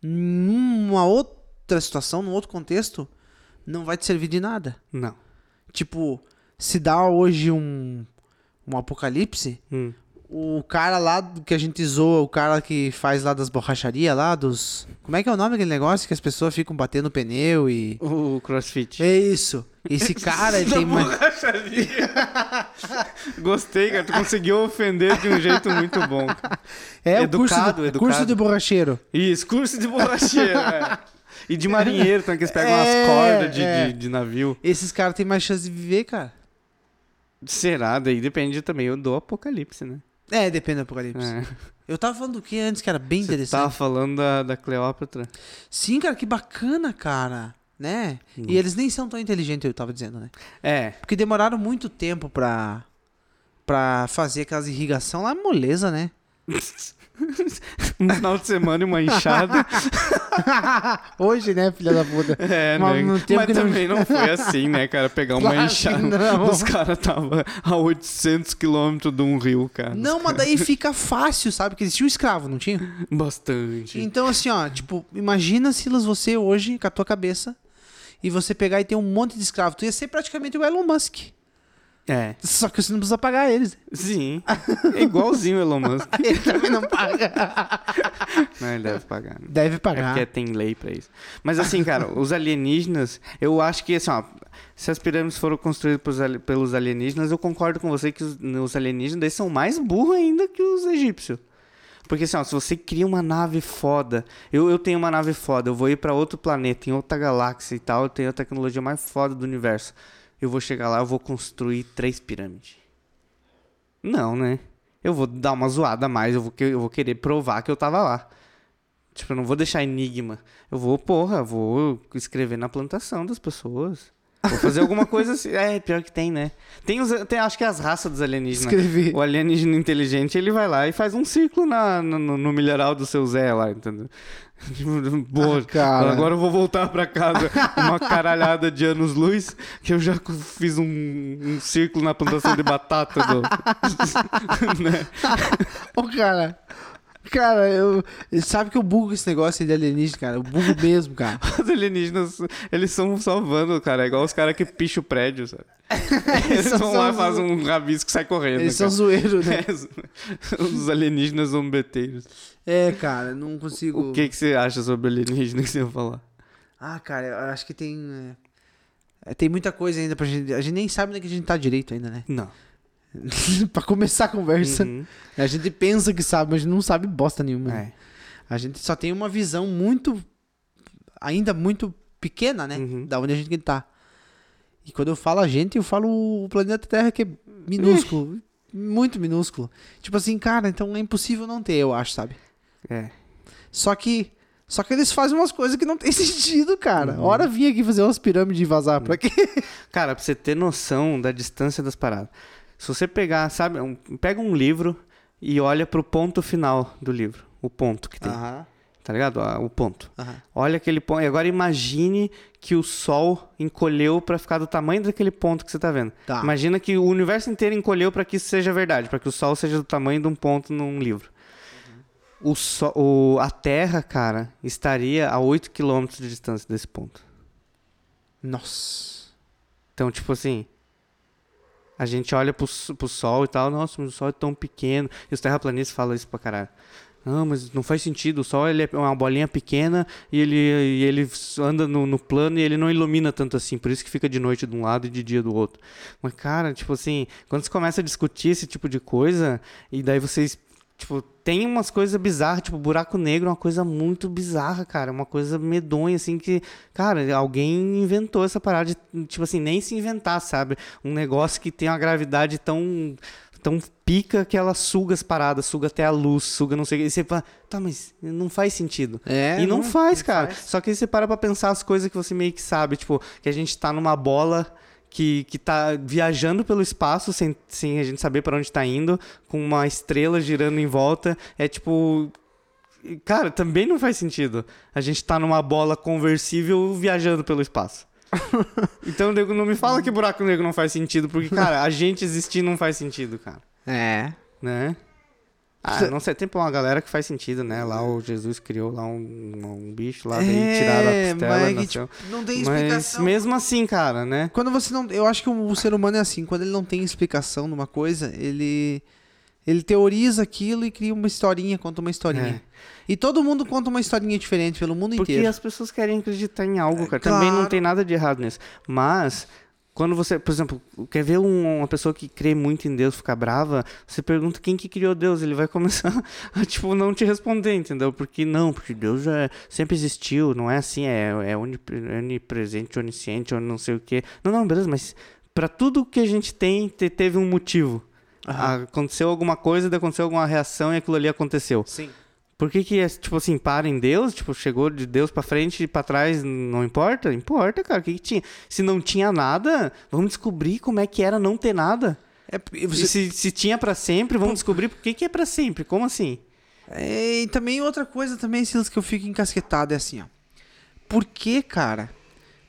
numa outra situação, num outro contexto, não vai te servir de nada. Não. Tipo, se dá hoje um, um apocalipse, Hum. O cara lá que a gente zoa, o cara que faz lá das borracharias lá, dos. Como é que é o nome daquele negócio que as pessoas ficam batendo pneu e. O crossfit. É isso. Esse cara, ele tem mais. Gostei, cara. Tu conseguiu ofender de um jeito muito bom. cara. É o curso, Educado, do, educado. curso de borracheiro. Isso, curso de borracheiro. é. E de marinheiro, então, que eles pegam É, umas cordas de, é. de, de navio. Esses caras têm mais chance de viver, cara. Será? Daí depende também do apocalipse, né? É, depende do apocalipse. É. Eu tava falando do que antes que era bem Você interessante. tava falando da, da Cleópatra. Sim, cara, que bacana, cara. Né? E eles nem são tão inteligentes, eu tava dizendo, né? É. Porque demoraram muito tempo pra, pra fazer aquelas irrigação lá, moleza, né? Um final de semana e uma enxada. Hoje, né, filha da puta? É, Mas né? Mas que não- também não... foi assim, né, cara? Pegar uma Claro que enxada. Os caras estavam a 800 quilômetros de um rio, cara. Não, mas daí fica fácil, sabe? Porque eles tinham escravo, não tinha? Bastante. Então, assim, ó, tipo, imagina, Silas, você hoje, com a tua cabeça, e você pegar e ter um monte de escravo. Tu ia ser praticamente o Elon Musk. É. Só que você não precisa pagar eles. Sim. É igualzinho o Elon Musk. Ele também não paga. Não, ele deve pagar. né? Deve É pagar. porque tem lei pra isso. Mas assim, cara, os alienígenas, eu acho que assim, ó, se as pirâmides foram construídas pelos ali- pelos alienígenas, eu concordo com você que os, os alienígenas são mais burros ainda que os egípcios. Porque assim, ó, se você cria uma nave foda, eu, eu tenho uma nave foda, eu vou ir pra outro planeta, em outra galáxia e tal, eu tenho a tecnologia mais foda do universo. Eu vou chegar lá, eu vou construir três pirâmides. Não, né? Eu vou dar uma zoada a mais, eu vou, eu vou querer provar que eu tava lá. Tipo, eu não vou deixar enigma. Eu vou, porra, vou escrever na plantação das pessoas. Vou fazer alguma coisa assim. É, pior que tem, né? Tem, os, tem acho que as raças dos alienígenas. Escrever. O alienígena inteligente, ele vai lá e faz um círculo na, no, no- milharal do seu Zé lá, entendeu? Tipo, Boa, Ah, cara. agora eu vou voltar pra casa uma caralhada de anos-luz que eu já fiz um, um círculo na plantação de batata. Do... né? Ô, cara. Cara, eu. Sabe que eu bugo esse negócio de alienígena, cara? Eu bugo mesmo, cara. Os alienígenas, eles são vândalos, cara. É igual os caras que picham o prédio, sabe? Eles são vão lá e só- fazem um rabisco e sai correndo. Eles são cara. zoeiros, né? É, os alienígenas zombeteiros. É, cara, não consigo. O que, que você acha sobre alienígena que você ia falar? Ah, cara, eu acho que tem. é, é, tem muita coisa ainda pra gente. A gente nem sabe onde que a gente tá direito ainda, né? Não. pra começar a conversa. Uhum. A gente pensa que sabe, mas não sabe bosta nenhuma. É. A gente só tem uma visão muito. Ainda muito pequena, né? Uhum. Da onde a gente tá. E quando eu falo a gente, eu falo o planeta Terra que é minúsculo. muito minúsculo. Tipo assim, cara, então é impossível não ter, eu acho, sabe? É. Só que. Só que eles fazem umas coisas que não tem sentido, cara. Uhum. Hora vir aqui fazer umas pirâmides e vazar. Pra quê? Cara, pra você ter noção da distância das paradas. Se você pegar, sabe, um- pega um livro e olha pro ponto final do livro. O ponto que tem. Tá ligado? Ah, O ponto. Olha aquele ponto. E agora imagine que o Sol encolheu pra ficar do tamanho daquele ponto que você tá vendo. Tá. Imagina que o universo inteiro encolheu pra que isso seja verdade, pra que o Sol seja do tamanho de um ponto num livro. O Sol, o, a Terra, cara, estaria a 8 km de distância desse ponto. Nossa. Então, tipo assim, a gente olha pro, pro Sol e tal, nossa, o Sol é tão pequeno. E os terraplanistas falam isso pra caralho. Não, mas não faz sentido. O Sol ele é uma bolinha pequena e ele, e ele anda no, no plano e ele não ilumina tanto assim. Por isso que fica de noite de um lado e de dia do outro. Mas, cara, tipo assim, quando você começa a discutir esse tipo de coisa, e daí vocês. Tipo, tem umas coisas bizarras, tipo, buraco negro é uma coisa muito bizarra, cara. Uma coisa medonha, assim, que, cara, alguém inventou essa parada de, tipo assim, nem se inventar, sabe? Um negócio que tem uma gravidade tão tão pica que ela suga as paradas, suga até a luz, suga não sei o que. E você fala, tá, mas não faz sentido. É, e não, não- faz, não cara. faz. Só que aí você para pra pensar as coisas que você meio que sabe, tipo, que a gente tá numa bola que, que tá viajando pelo espaço sem, sem a gente saber para onde tá indo, com uma estrela girando em volta. É tipo. Cara, também não faz sentido. A gente tá numa bola conversível viajando pelo espaço. então, nego, não me fala que buraco negro não faz sentido, porque, cara, a gente existir não faz sentido, cara. É. Né? Ah, não sei, tem uma galera que faz sentido, né? Lá o Jesus criou lá um, um bicho lá, daí tiraram a costela, mas é nasceu. tipo, não tem Mas explicação. mesmo assim, cara, né? Quando você não. Eu acho que o ser humano é assim, quando ele não tem explicação numa coisa, ele. Ele teoriza aquilo e cria uma historinha, conta uma historinha. É. E todo mundo conta uma historinha diferente pelo mundo Porque inteiro. as pessoas querem acreditar em algo, cara. Também não claro. tem nada de errado nisso. Mas, quando você, por exemplo, quer ver um- uma pessoa que crê muito em Deus ficar brava, você pergunta quem que criou Deus, ele vai começar a, tipo, não te responder, entendeu? Porque não, porque Deus já sempre existiu, não é assim, é, é onipre- onipresente, onisciente, ou não sei o quê. Não, não, beleza, mas pra tudo que a gente tem, te- teve um motivo. Aconteceu alguma coisa, aconteceu alguma reação e aquilo ali aconteceu. Sim. Por que que, é, tipo assim, para em Deus? Tipo, chegou de Deus pra frente e pra trás, não importa? Importa, cara. O que que tinha? Se não tinha nada, vamos descobrir como é que era não ter nada. É, você- se, se tinha pra sempre, vamos descobrir por que que é pra sempre. Como assim? É, e também outra coisa também, Silas, que eu fico encasquetado é assim, ó. Por que, cara?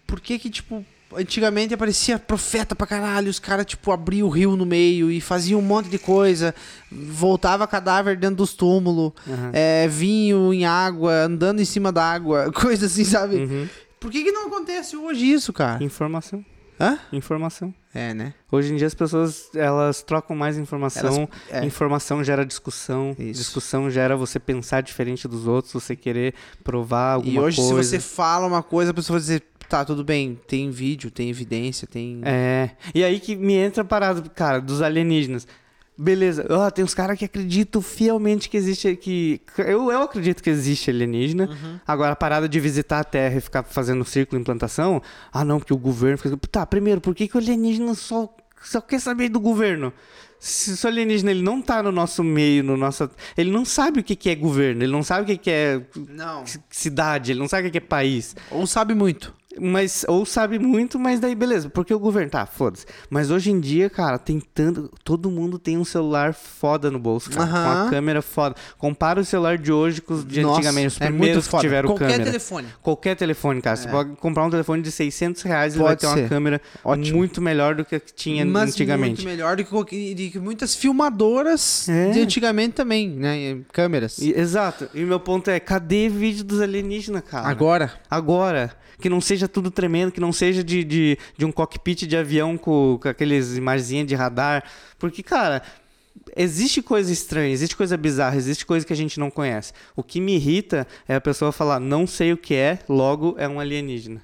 Por que que, tipo, antigamente aparecia profeta pra caralho, os caras, tipo, abriam o rio no meio e faziam um monte de coisa, voltava cadáver dentro dos túmulos, Aham. é, vinho em água, andando em cima da água, coisa assim, sabe? Uhum. Por que que não acontece hoje isso, cara? Informação. Hã? Informação. É, né? Hoje em dia as pessoas, elas trocam mais informação. Elas- é. Informação gera discussão. Isso. Discussão gera você pensar diferente dos outros, você querer provar alguma E hoje, coisa. se você fala uma coisa, a pessoa vai dizer, tá, tudo bem, tem vídeo, tem evidência, tem... É. E aí que me entra a parada, cara, dos alienígenas. Beleza, ó, tem uns caras que acreditam fielmente que existe. que Eu, eu acredito que existe alienígena. Agora, a parada de visitar a Terra e ficar fazendo círculo implantação. Ah, não, porque o governo. fica- Tá, primeiro, por que, que o alienígena só, só quer saber do governo? Se se o alienígena ele não tá no nosso meio, no nosso. Ele não sabe o que, que é governo, ele não sabe o que, que é Não. cidade, ele não sabe o que, que é país. Ou sabe muito. Mas, ou sabe muito, mas daí beleza, porque o governo, tá, foda-se. Mas hoje em dia, cara, tem tanto. Todo mundo tem um celular foda no bolso, cara, com Aham. a câmera foda. Compara o celular de hoje com os de Nossa, antigamente, os é primeiros que foda. tiveram Qualquer câmera. telefone. Qualquer telefone, cara. Você pode comprar um telefone de 600 reais e ele vai ter uma ser. câmera Ótimo. muito melhor do que a que tinha Mas antigamente. muito melhor do que, qualquer- que muitas filmadoras É. de antigamente também, né? Câmeras. E- exato. E meu ponto é, cadê vídeo dos alienígenas, cara? Agora. Agora. Que não seja tudo tremendo, que não seja de, de, de um cockpit de avião com, com aqueles imagenzinhas de radar. Porque, cara, existe coisa estranha, existe coisa bizarra, existe coisa que a gente não conhece. O que me irrita é a pessoa falar, não sei o que é, logo é um alienígena.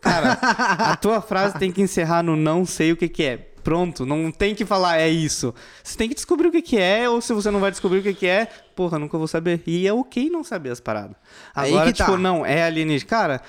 Cara, a tua frase tem que encerrar no não sei o que, que é. Pronto, não tem que falar é isso. Você tem que descobrir o que, que é, ou se você não vai descobrir o que, que é, porra, nunca vou saber. E é ok não saber as paradas. Aí Agora, que tá. tipo, não, é alienígena. Cara,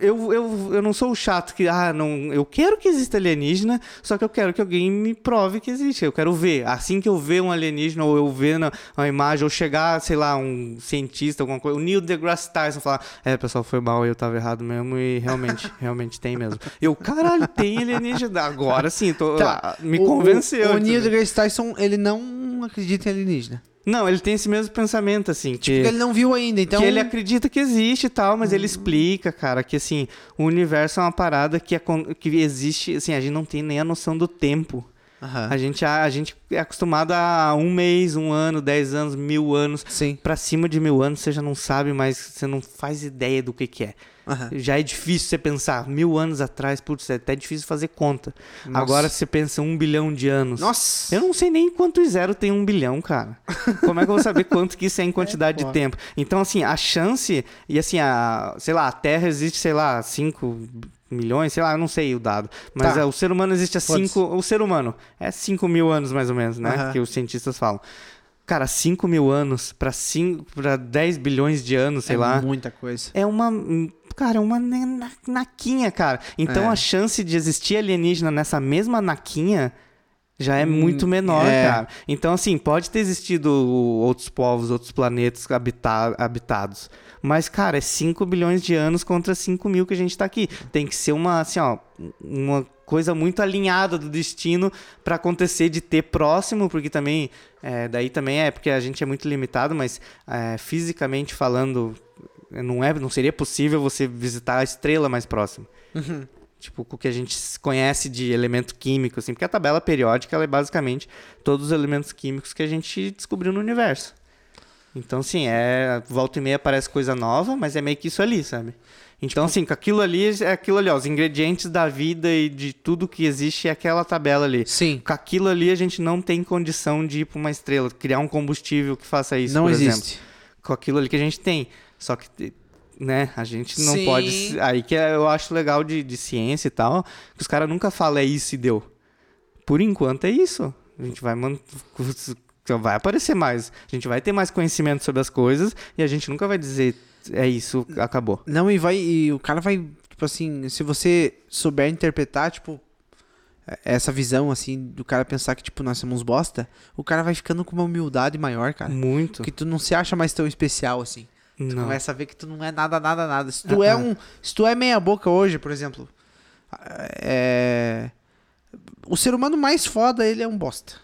eu, eu, eu não sou o chato que, ah, não, eu quero que exista alienígena, só que eu quero que alguém me prove que existe. Eu quero ver. Assim que eu ver um alienígena, ou eu ver na, uma imagem, ou chegar, sei lá, um cientista, alguma coisa, o Neil deGrasse Tyson falar, é, pessoal, foi mal, eu tava errado mesmo, e realmente, realmente tem mesmo. Eu, caralho, tem alienígena. Agora sim, tô, ah, me Tá. O- convenceu. O, o Neil deGrasse Tyson, ele não acredita em alienígena. Não, ele tem esse mesmo pensamento, assim, que... Porque ele não viu ainda, então... Que ele acredita que existe e tal, mas ele explica, cara, que assim, o universo é uma parada que, acon- que existe, assim, a gente não tem nem a noção do tempo. Aham. A gente, a, a gente é acostumado a um mês, um ano, dez anos, mil anos. Sim. Pra cima de mil anos você já não sabe, mas você não faz ideia do que, que é. Aham. Já é difícil você pensar, mil anos atrás, putz, é até difícil fazer conta. Nossa. Agora você pensa um bilhão de anos. Nossa! Eu não sei nem quantos zero tem um bilhão, cara. Como é que eu vou saber quanto que isso é em quantidade de foda. tempo? Então, assim, a chance, e assim, a, sei lá, a Terra existe, sei lá, 5 milhões, sei lá, eu não sei o dado. Mas Tá. é, o ser humano existe há Foda-se. 5. O ser humano é 5 mil anos, mais ou menos, né? Aham. Que os cientistas falam. Cara, 5 mil anos pra, 5, pra 10 bilhões de anos, sei é lá. muita coisa. É uma. Cara, é uma naquinha, cara. Então É. a chance de existir alienígena nessa mesma naquinha já é muito menor, é. cara. Então, assim, pode ter existido outros povos, outros planetas habita- habitados. Mas, cara, é 5 bilhões de anos contra 5 mil que a gente tá aqui. Tem que ser uma, assim, ó, uma coisa muito alinhada do destino pra acontecer de ter próximo, porque também, é, daí também é porque a gente é muito limitado, mas é, fisicamente falando, não, é, não seria possível você visitar a estrela mais próxima. Tipo, com o que a gente conhece de elemento químico, assim, porque a tabela periódica é basicamente todos os elementos químicos que a gente descobriu no universo. Então, sim, é. Volta e meia aparece coisa nova, mas é meio que isso ali, sabe? Então, assim, com aquilo ali é aquilo ali, ó. Os ingredientes da vida e de tudo que existe é aquela tabela ali. Sim. Com aquilo ali a gente não tem condição de ir pra uma estrela, criar um combustível que faça isso, Não por existe. exemplo. Com aquilo ali que a gente tem. Só que, né, a gente não Sim. pode. Aí que é- eu acho legal de, de ciência e tal, que os caras nunca falam é isso e deu. Por enquanto é isso. A gente vai man- vai aparecer mais. A gente vai ter mais conhecimento sobre as coisas e a gente nunca vai dizer é isso, acabou. Não, e vai. E o cara vai. Tipo assim, se você souber interpretar, tipo. Essa visão, assim, do cara pensar que, tipo, nós somos bosta, o cara vai ficando com uma humildade maior, cara. Muito. Porque tu não se acha mais tão especial, assim. Tu Não. começa a ver que tu não é nada, nada, nada. Se tu é Ah, ah. um. Se tu é meia boca hoje, por exemplo. É. O ser humano mais foda, ele é um bosta.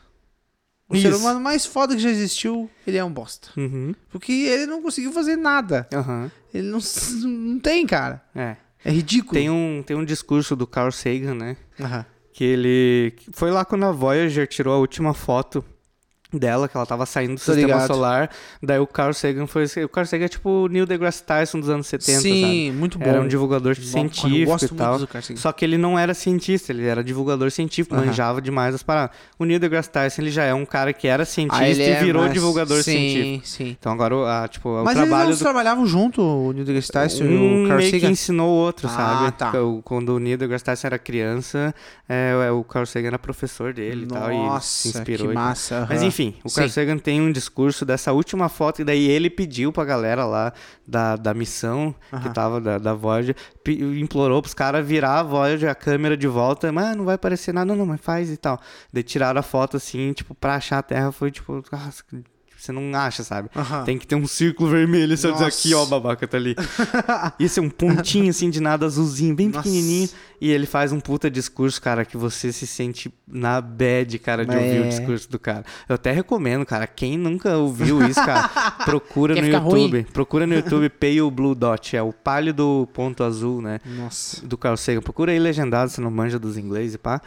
O ser Isso. humano mais foda que já existiu, ele é um bosta. Uhum. Porque ele não conseguiu fazer nada. Aham. Ele não, não tem, cara. É. É ridículo. Tem um, tem um discurso do Carl Sagan, né? Aham. Que ele. Foi lá quando a Voyager tirou a última foto dela, que ela tava saindo do Tô sistema ligado. solar. Daí o Carl Sagan foi. O Carl Sagan é tipo o Neil deGrasse Tyson dos anos 70, Sim, sabe? muito bom. Era um divulgador Bom, científico e tal. Só que ele não era cientista, ele era divulgador científico, Aham. manjava demais as paradas. O Neil deGrasse Tyson, ele já é um cara que era cientista Ah, e é virou mais- divulgador sim, científico. Sim, Então agora, o- a, tipo, o Mas eles trabalho não do trabalhavam junto, o Neil deGrasse Tyson e um o Carl meio que Sagan? ensinou o outro, Ah, sabe? tá. O- Quando o Neil deGrasse Tyson era criança, é, o Carl Sagan era professor dele e tal, e Nossa, se inspirou. que e massa. Mas enfim, o Carl. Sagan tem um discurso dessa última foto, e daí ele pediu pra galera lá da, da missão, que Aham. tava da, da Voyager, implorou pros caras virar a Voyager, a câmera de volta, mas não vai aparecer nada, não, não, mas faz e tal. Daí tiraram a foto assim, tipo, pra achar a Terra foi tipo, ah, você não acha, sabe? Tem que ter um círculo vermelho, se eu dizer aqui, ó, o babaca tá ali. Isso é um pontinho assim de nada azulzinho, bem Nossa. pequenininho. E ele faz um puta discurso, cara, que você se sente na bad, cara, de ouvir o É. discurso do cara. Eu até recomendo, cara, quem nunca ouviu isso, cara, procura Quer no YouTube. ruim? Procura no YouTube Pale Blue Dot, é o pálido ponto azul, né? Nossa. do Carl Sagan. Procura aí legendado, se não manja dos inglês e pá.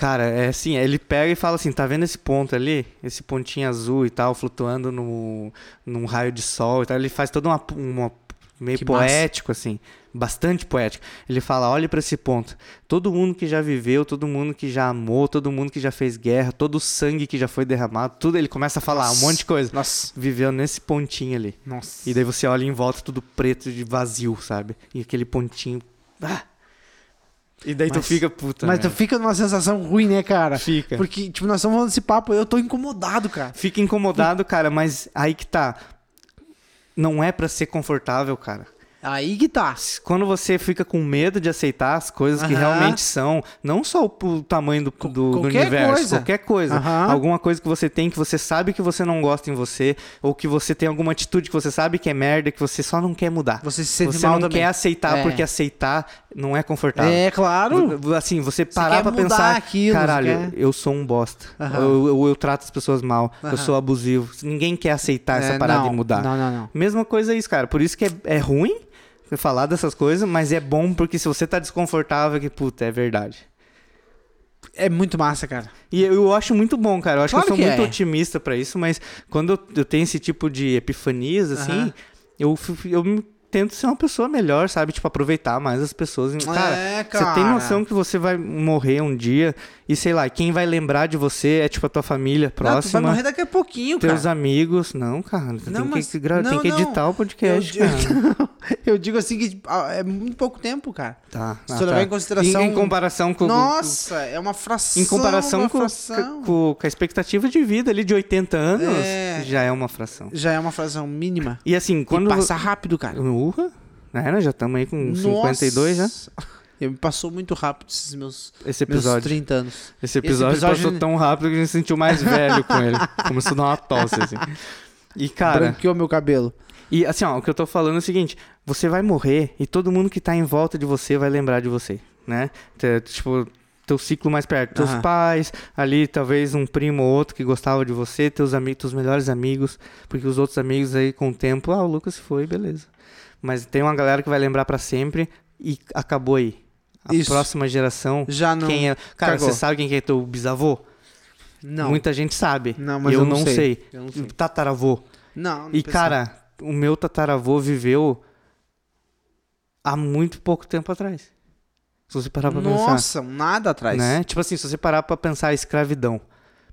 Cara, é assim, ele pega e fala assim, tá vendo esse ponto ali? Esse pontinho azul e tal, flutuando no, num raio de sol e tal. Ele faz toda uma, uma meio Que massa. poético, assim, bastante poético. Ele fala, olhe pra esse ponto. Todo mundo que já viveu, todo mundo que já amou, todo mundo que já fez guerra, todo o sangue que já foi derramado, tudo, ele começa a falar um monte de coisa. Nossa. Viveu nesse pontinho ali. Nossa. E daí você olha em volta tudo preto de vazio, sabe? E aquele pontinho. Ah! E daí tu Mas- fica puta. Mas né? tu fica numa sensação ruim, né, cara? Fica. Porque, tipo, nós estamos falando desse papo, eu tô incomodado, cara. Fica incomodado, cara, mas aí que tá. Não é pra ser confortável, cara. Aí que tá. Quando você fica com medo de aceitar as coisas que Aham. realmente são, não só o, tamanho do, do, do universo, coisa. qualquer coisa, Aham. alguma coisa que você tem que você sabe que você não gosta em você, ou que você tem alguma atitude que você sabe que é merda, que você só não quer mudar. Você se sente Você mal não também. quer aceitar É. porque aceitar não é confortável. É, claro. Assim, você parar quer pra pensar, aquilo, você caralho, eu sou um bosta. Aham. Eu, eu, eu trato as pessoas mal, eu sou abusivo. Ninguém quer aceitar essa É, parada não, e mudar. Não, não, não. Mesma coisa é isso, cara. Por isso que é, é ruim você falar dessas coisas, mas é bom porque se você tá desconfortável, é que puta, é verdade. É muito massa, cara. E eu, eu acho muito bom, cara. Eu acho Claro que eu que sou muito é. otimista pra isso, mas quando eu, eu tenho esse tipo de epifanias, assim, Aham. eu, fi- eu me- tento ser uma pessoa melhor, sabe? Tipo, aproveitar mais as pessoas. Cara, É, você tem cara. noção que você vai morrer um dia e, sei lá, quem vai lembrar de você é, tipo, a tua família Não, próxima. vai morrer daqui a pouquinho, Teus cara. amigos. Não, cara. Tem, Não, mas- que, gra- tem não, que não. editar o podcast, eu, cara. eu digo assim que ah, é muito pouco tempo, cara. Tá. Se ah, tu tá. em consideração- Em, em comparação com. Nossa, é uma fração. Em comparação com, fração. com, com a expectativa de vida ali de 80 anos, É. já é uma fração. Já é uma fração mínima. E assim, quando. e passa rápido, cara. Urra, né? Nós já estamos aí com 52 já. Nossa. Eu me passou muito rápido esses meus, Esse meus episódio. 30 anos. Esse episódio, episódio- passou tão rápido que a gente se sentiu mais velho com ele. Começou a dar uma tosse, assim. E, cara, Branqueou meu cabelo. e assim, ó, o que eu tô falando é o seguinte: você vai morrer e todo mundo que tá em volta de você vai lembrar de você, né? Tipo, teu ciclo mais perto, teus Aham. pais, ali talvez um primo ou outro que gostava de você, teus amigos, teus melhores amigos, porque os outros amigos aí com o tempo, ah, o Lucas foi, beleza. Mas tem uma galera que vai lembrar pra sempre e acabou aí. A Isso. próxima geração, Já não. quem é? Cara, cagou. você sabe quem que é teu bisavô? Não. Muita gente sabe. Não, mas eu, eu não sei. sei. Eu não sei. Tataravô. Não, não E, precisa. cara, o meu tataravô viveu há muito pouco tempo atrás. Se você parar pra pensar. Nossa, nada atrás. Né? Tipo assim, se você parar pra pensar a escravidão,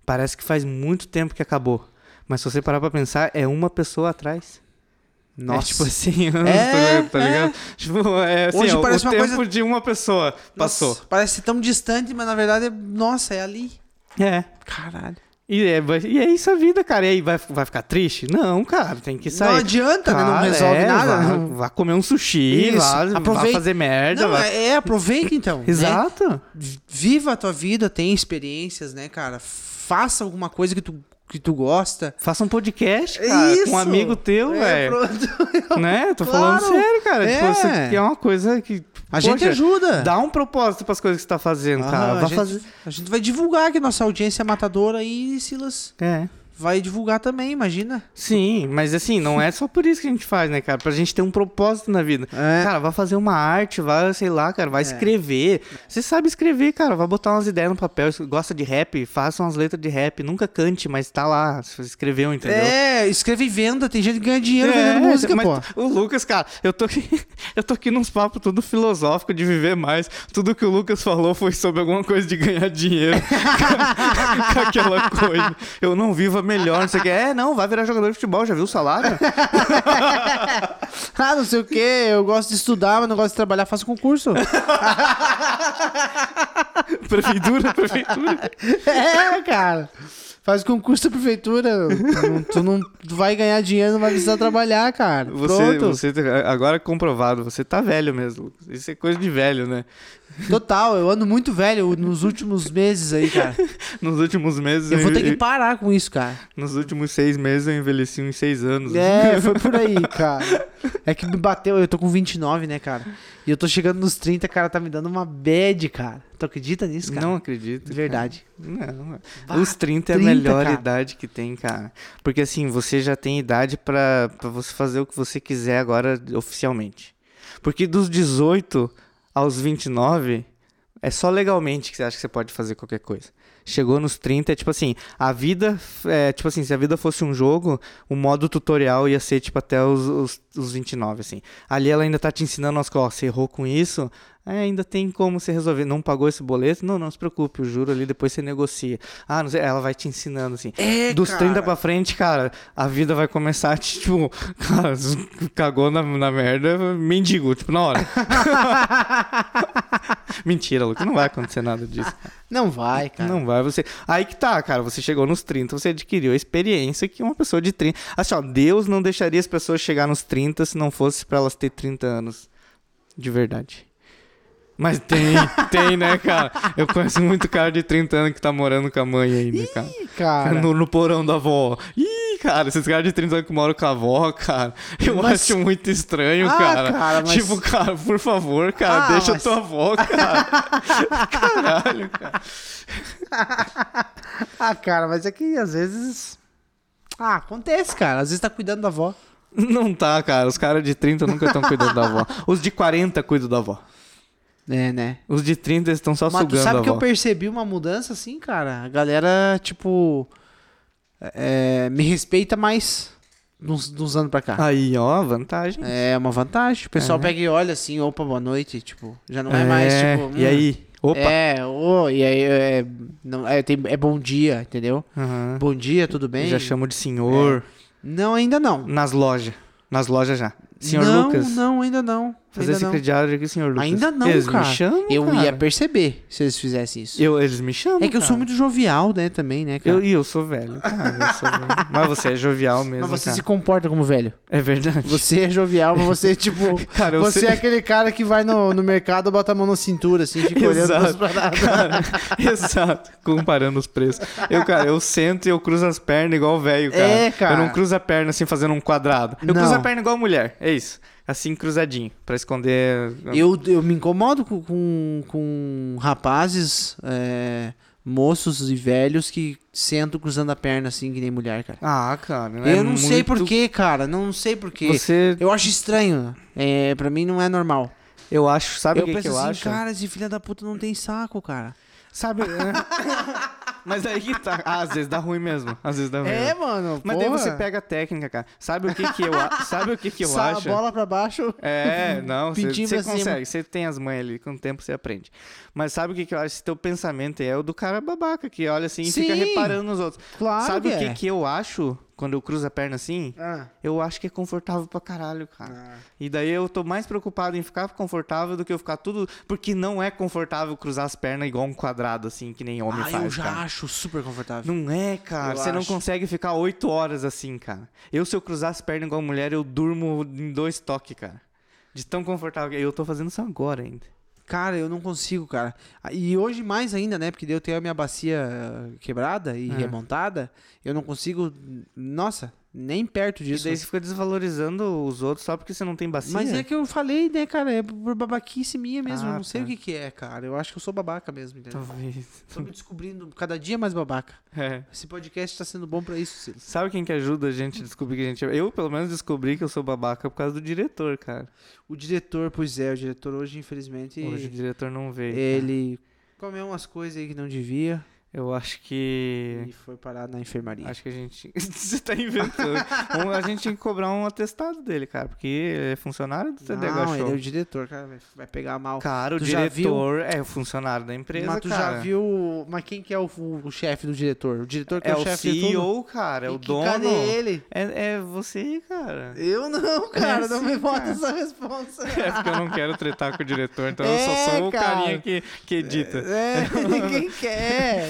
parece que faz muito tempo que acabou. Mas se você parar pra pensar, é uma pessoa atrás. Nossa. É tipo assim, É, tá ligado? Tipo, é assim, Hoje ó, parece o uma tempo coisa- de uma pessoa passou. Nossa, parece tão distante, mas na verdade, é- nossa, é ali. É. Caralho. E é, vai- e é isso a vida, cara. E aí, vai, vai ficar triste? Não, cara, tem que sair. Não adianta, né? Não Cara, resolve é, nada. Vá, Não- vá comer um sushi, Isso, vá, vá aproveita. fazer merda. Não, vá- é, é, aproveita então. né? Exato. Viva a tua vida, tem experiências, né, cara? Faça alguma coisa que tu, que tu gosta. Faça um podcast, cara, com um amigo teu, É, velho. né? Tô Claro. falando sério, cara. Tipo, É. isso aqui é uma coisa que. A gente poxa, ajuda. Dá um propósito pras coisas que você tá fazendo, Ah, cara. a, gente, fazer. a gente vai divulgar que nossa audiência é matadora aí, Silas. É. Vai divulgar também, imagina. Sim, mas assim, não é só por isso que a gente faz, né, cara? Pra gente ter um propósito na vida. É. Cara, vai fazer uma arte, vai, sei lá, cara, vai escrever. Você sabe escrever, cara, vai botar umas ideias no papel. Gosta de rap, faça umas letras de rap. Nunca cante, mas tá lá, você escreveu, entendeu? É, escreve e venda, tem gente que ganha dinheiro É, vendendo música, mas pô. O Lucas, cara, eu tô aqui, eu tô aqui nos papos tudo filosófico de viver mais. Tudo que o Lucas falou foi sobre alguma coisa de ganhar dinheiro. com aquela coisa. Eu não vivo a melhor, não sei o que. É, não, vai virar jogador de futebol, já viu o salário? Ah, não sei o que, eu gosto de estudar, mas não gosto de trabalhar, faço concurso. prefeitura, prefeitura. é, cara. Faz concurso da prefeitura. Tu não tu vai ganhar dinheiro, não vai precisar trabalhar, cara. Você, Pronto. você, agora é comprovado, você tá velho mesmo. Isso é coisa de velho, né? Total, eu ando muito velho nos últimos meses aí, cara. Nos últimos meses. Eu vou ter que parar com isso, cara. Nos últimos seis meses eu envelheci uns seis anos. É, foi por aí, cara. É que me bateu, eu tô com 29, né, cara? E eu tô chegando nos 30, cara, tá me dando uma bad, cara. Tu acredita nisso, cara? Não acredito. De verdade. cara. Não. Bah, Os 30 é a 30, melhor cara. idade que tem, cara. Porque assim, você já tem idade pra você fazer o que você quiser agora oficialmente. Porque dos 18 aos 29, é só legalmente que você acha que você pode fazer qualquer coisa. Chegou nos 30, é tipo assim, a vida, é, tipo assim, se a vida fosse um jogo, o modo tutorial ia ser, tipo, até os, os, os 29, assim. Ali ela ainda tá te ensinando, as ó, você errou com isso, é, ainda tem como você resolver. Não pagou esse boleto? Não, não se preocupe, o juro ali depois você negocia. Ah, não sei, ela vai te ensinando, assim. É, Dos cara. 30 pra frente, cara, a vida vai começar, a te, tipo, cara, cagou na, na merda, mendigo, tipo, na hora. Mentira, Lucas, não vai acontecer nada disso. Não vai, cara. Não vai, você. Aí que tá, cara. Você chegou nos 30, você adquiriu a experiência que uma pessoa de 30. Assim, ó, Deus não deixaria as pessoas chegar nos 30 se não fosse pra elas ter 30 anos. De verdade. Mas tem, tem, né, cara? Eu conheço muito cara de 30 anos que tá morando com a mãe ainda, cara. cara. No, no porão da avó. Ih, cara, esses caras de 30 anos que moram com a avó, cara. Eu Mas- acho muito estranho, Ah, cara. cara, mas- Tipo, cara, por favor, cara, Ah, deixa mas- tua avó, cara. Caralho, cara. Ah, cara, mas é que às vezes. Ah, acontece, cara. Às vezes tá cuidando da avó. Não tá, cara. Os caras de 30 nunca estão cuidando da avó. Os de 40 cuidam da avó. É, né? Os de 30 estão só Mas tu sugando sabe a que eu percebi uma mudança assim, cara? A galera, tipo. é, me respeita mais nos, nos anos pra cá. Aí, ó, vantagem. É uma vantagem. O pessoal É. pega e olha assim, opa, boa noite. Tipo, já não é, mais, tipo. E hum, aí? Opa. É, ô, e aí é, não, é, tem- é bom dia, entendeu? Aham. Bom dia, tudo bem? Já chamo de senhor. Não, ainda não. Nas lojas. Nas lojas já. Senhor não, Lucas. Não, ainda não. Fazer ainda secretário aqui, senhor Lucas. Ainda não, eles cara. me chamam, Eu cara. ia perceber se eles fizessem isso. Eu, eles me chamam, é que eu sou muito jovial, né, também, né, cara? Eu, e eu sou velho, cara. Eu sou velho. Mas você é jovial mesmo, Mas você cara. se comporta como velho. É verdade. Você é jovial, mas você, tipo. Cara, eu você sei- é aquele cara que vai no, no mercado, bota a mão na cintura, assim, fica olhando paradas. Cara, exato. Comparando os preços. Eu, cara, eu sento e eu cruzo as pernas igual velho, cara. É, cara. Eu não cruzo a perna assim fazendo um quadrado. Eu Não. cruzo a perna igual mulher. É isso. Assim, cruzadinho. Pra esconder. Eu, eu me incomodo com, com, com rapazes, é, moços e velhos que sentam cruzando a perna assim, que nem mulher, cara. Ah, cara. eu é não sei muito- porquê, cara. Não sei porquê. Você. Eu acho estranho. É, pra mim não é normal. Eu acho. Sabe o eu que, penso que eu assim, acho? cara, esse filho da puta não tem saco, cara. Sabe. é, Mas aí que tá. Ah, às vezes dá ruim mesmo. Às vezes dá ruim. É, mano. Mas daí porra. você pega a técnica, cara. Sabe o que que eu, a- sabe o que que eu Sa- acho? bola pra baixo. É, não, você Pintinho você pra cima. consegue, você tem as mães ali, com o tempo você aprende. Mas sabe o que, que eu acho? Esse teu pensamento é o do cara babaca, que olha assim e fica Sim. reparando nos outros. Claro sabe que o que, é. que eu acho quando eu cruzo a perna assim? Ah. Eu acho que é confortável pra caralho, cara. Ah. E daí eu tô mais preocupado em ficar confortável do que eu ficar tudo. Porque não é confortável cruzar as pernas igual um quadrado, assim, que nem homem Ah, faz. eu já cara. acho super confortável. Não é, cara. Eu Você não acho. consegue ficar oito horas assim, cara. Eu, se eu cruzar as pernas igual mulher, eu durmo em dois toques, cara. De tão confortável que. Eu tô fazendo isso agora ainda. Cara, eu não consigo, cara. Ah, E hoje mais ainda, né? Porque eu tenho a minha bacia eh, quebrada e É. remontada. Eu não consigo. Nossa, nem perto disso. daí você fica desvalorizando os outros só porque você não tem bacia. Mas é que eu falei, né, cara? É por babaquice minha mesmo. Ah, eu não sei tá. o que, que é, cara. Eu acho que eu sou babaca mesmo, entendeu? Talvez. Tô me descobrindo cada dia mais babaca. É. Esse podcast tá sendo bom pra isso, Silas. Sabe quem que ajuda a gente a descobrir que a gente é... Eu, pelo menos, descobri que eu sou babaca por causa do diretor, cara. O diretor, pois é, o diretor hoje, infelizmente, Hoje o diretor não veio. cara. ele comeu umas coisas aí que não devia Eu acho que... e foi parar na enfermaria. Acho que a gente. Você tá inventando. Um, a gente tinha que cobrar um atestado dele, cara. Porque ele é funcionário do TDH não, Show. ele é o diretor, cara. Vai, pegar mal. Cara, o Tu diretor é o funcionário da empresa, Mas tu cara. já viu. Mas quem que é o, o chefe do diretor? O diretor que é, É o o chefe de tudo? CEO, cara. É o dono. Cadê ele? É, é você, cara. Eu não, cara. É não sim, me bota cara. essa responsa. É porque eu não quero tretar com o diretor, então eu É, só sou o carinha que, que edita. É, quem quer?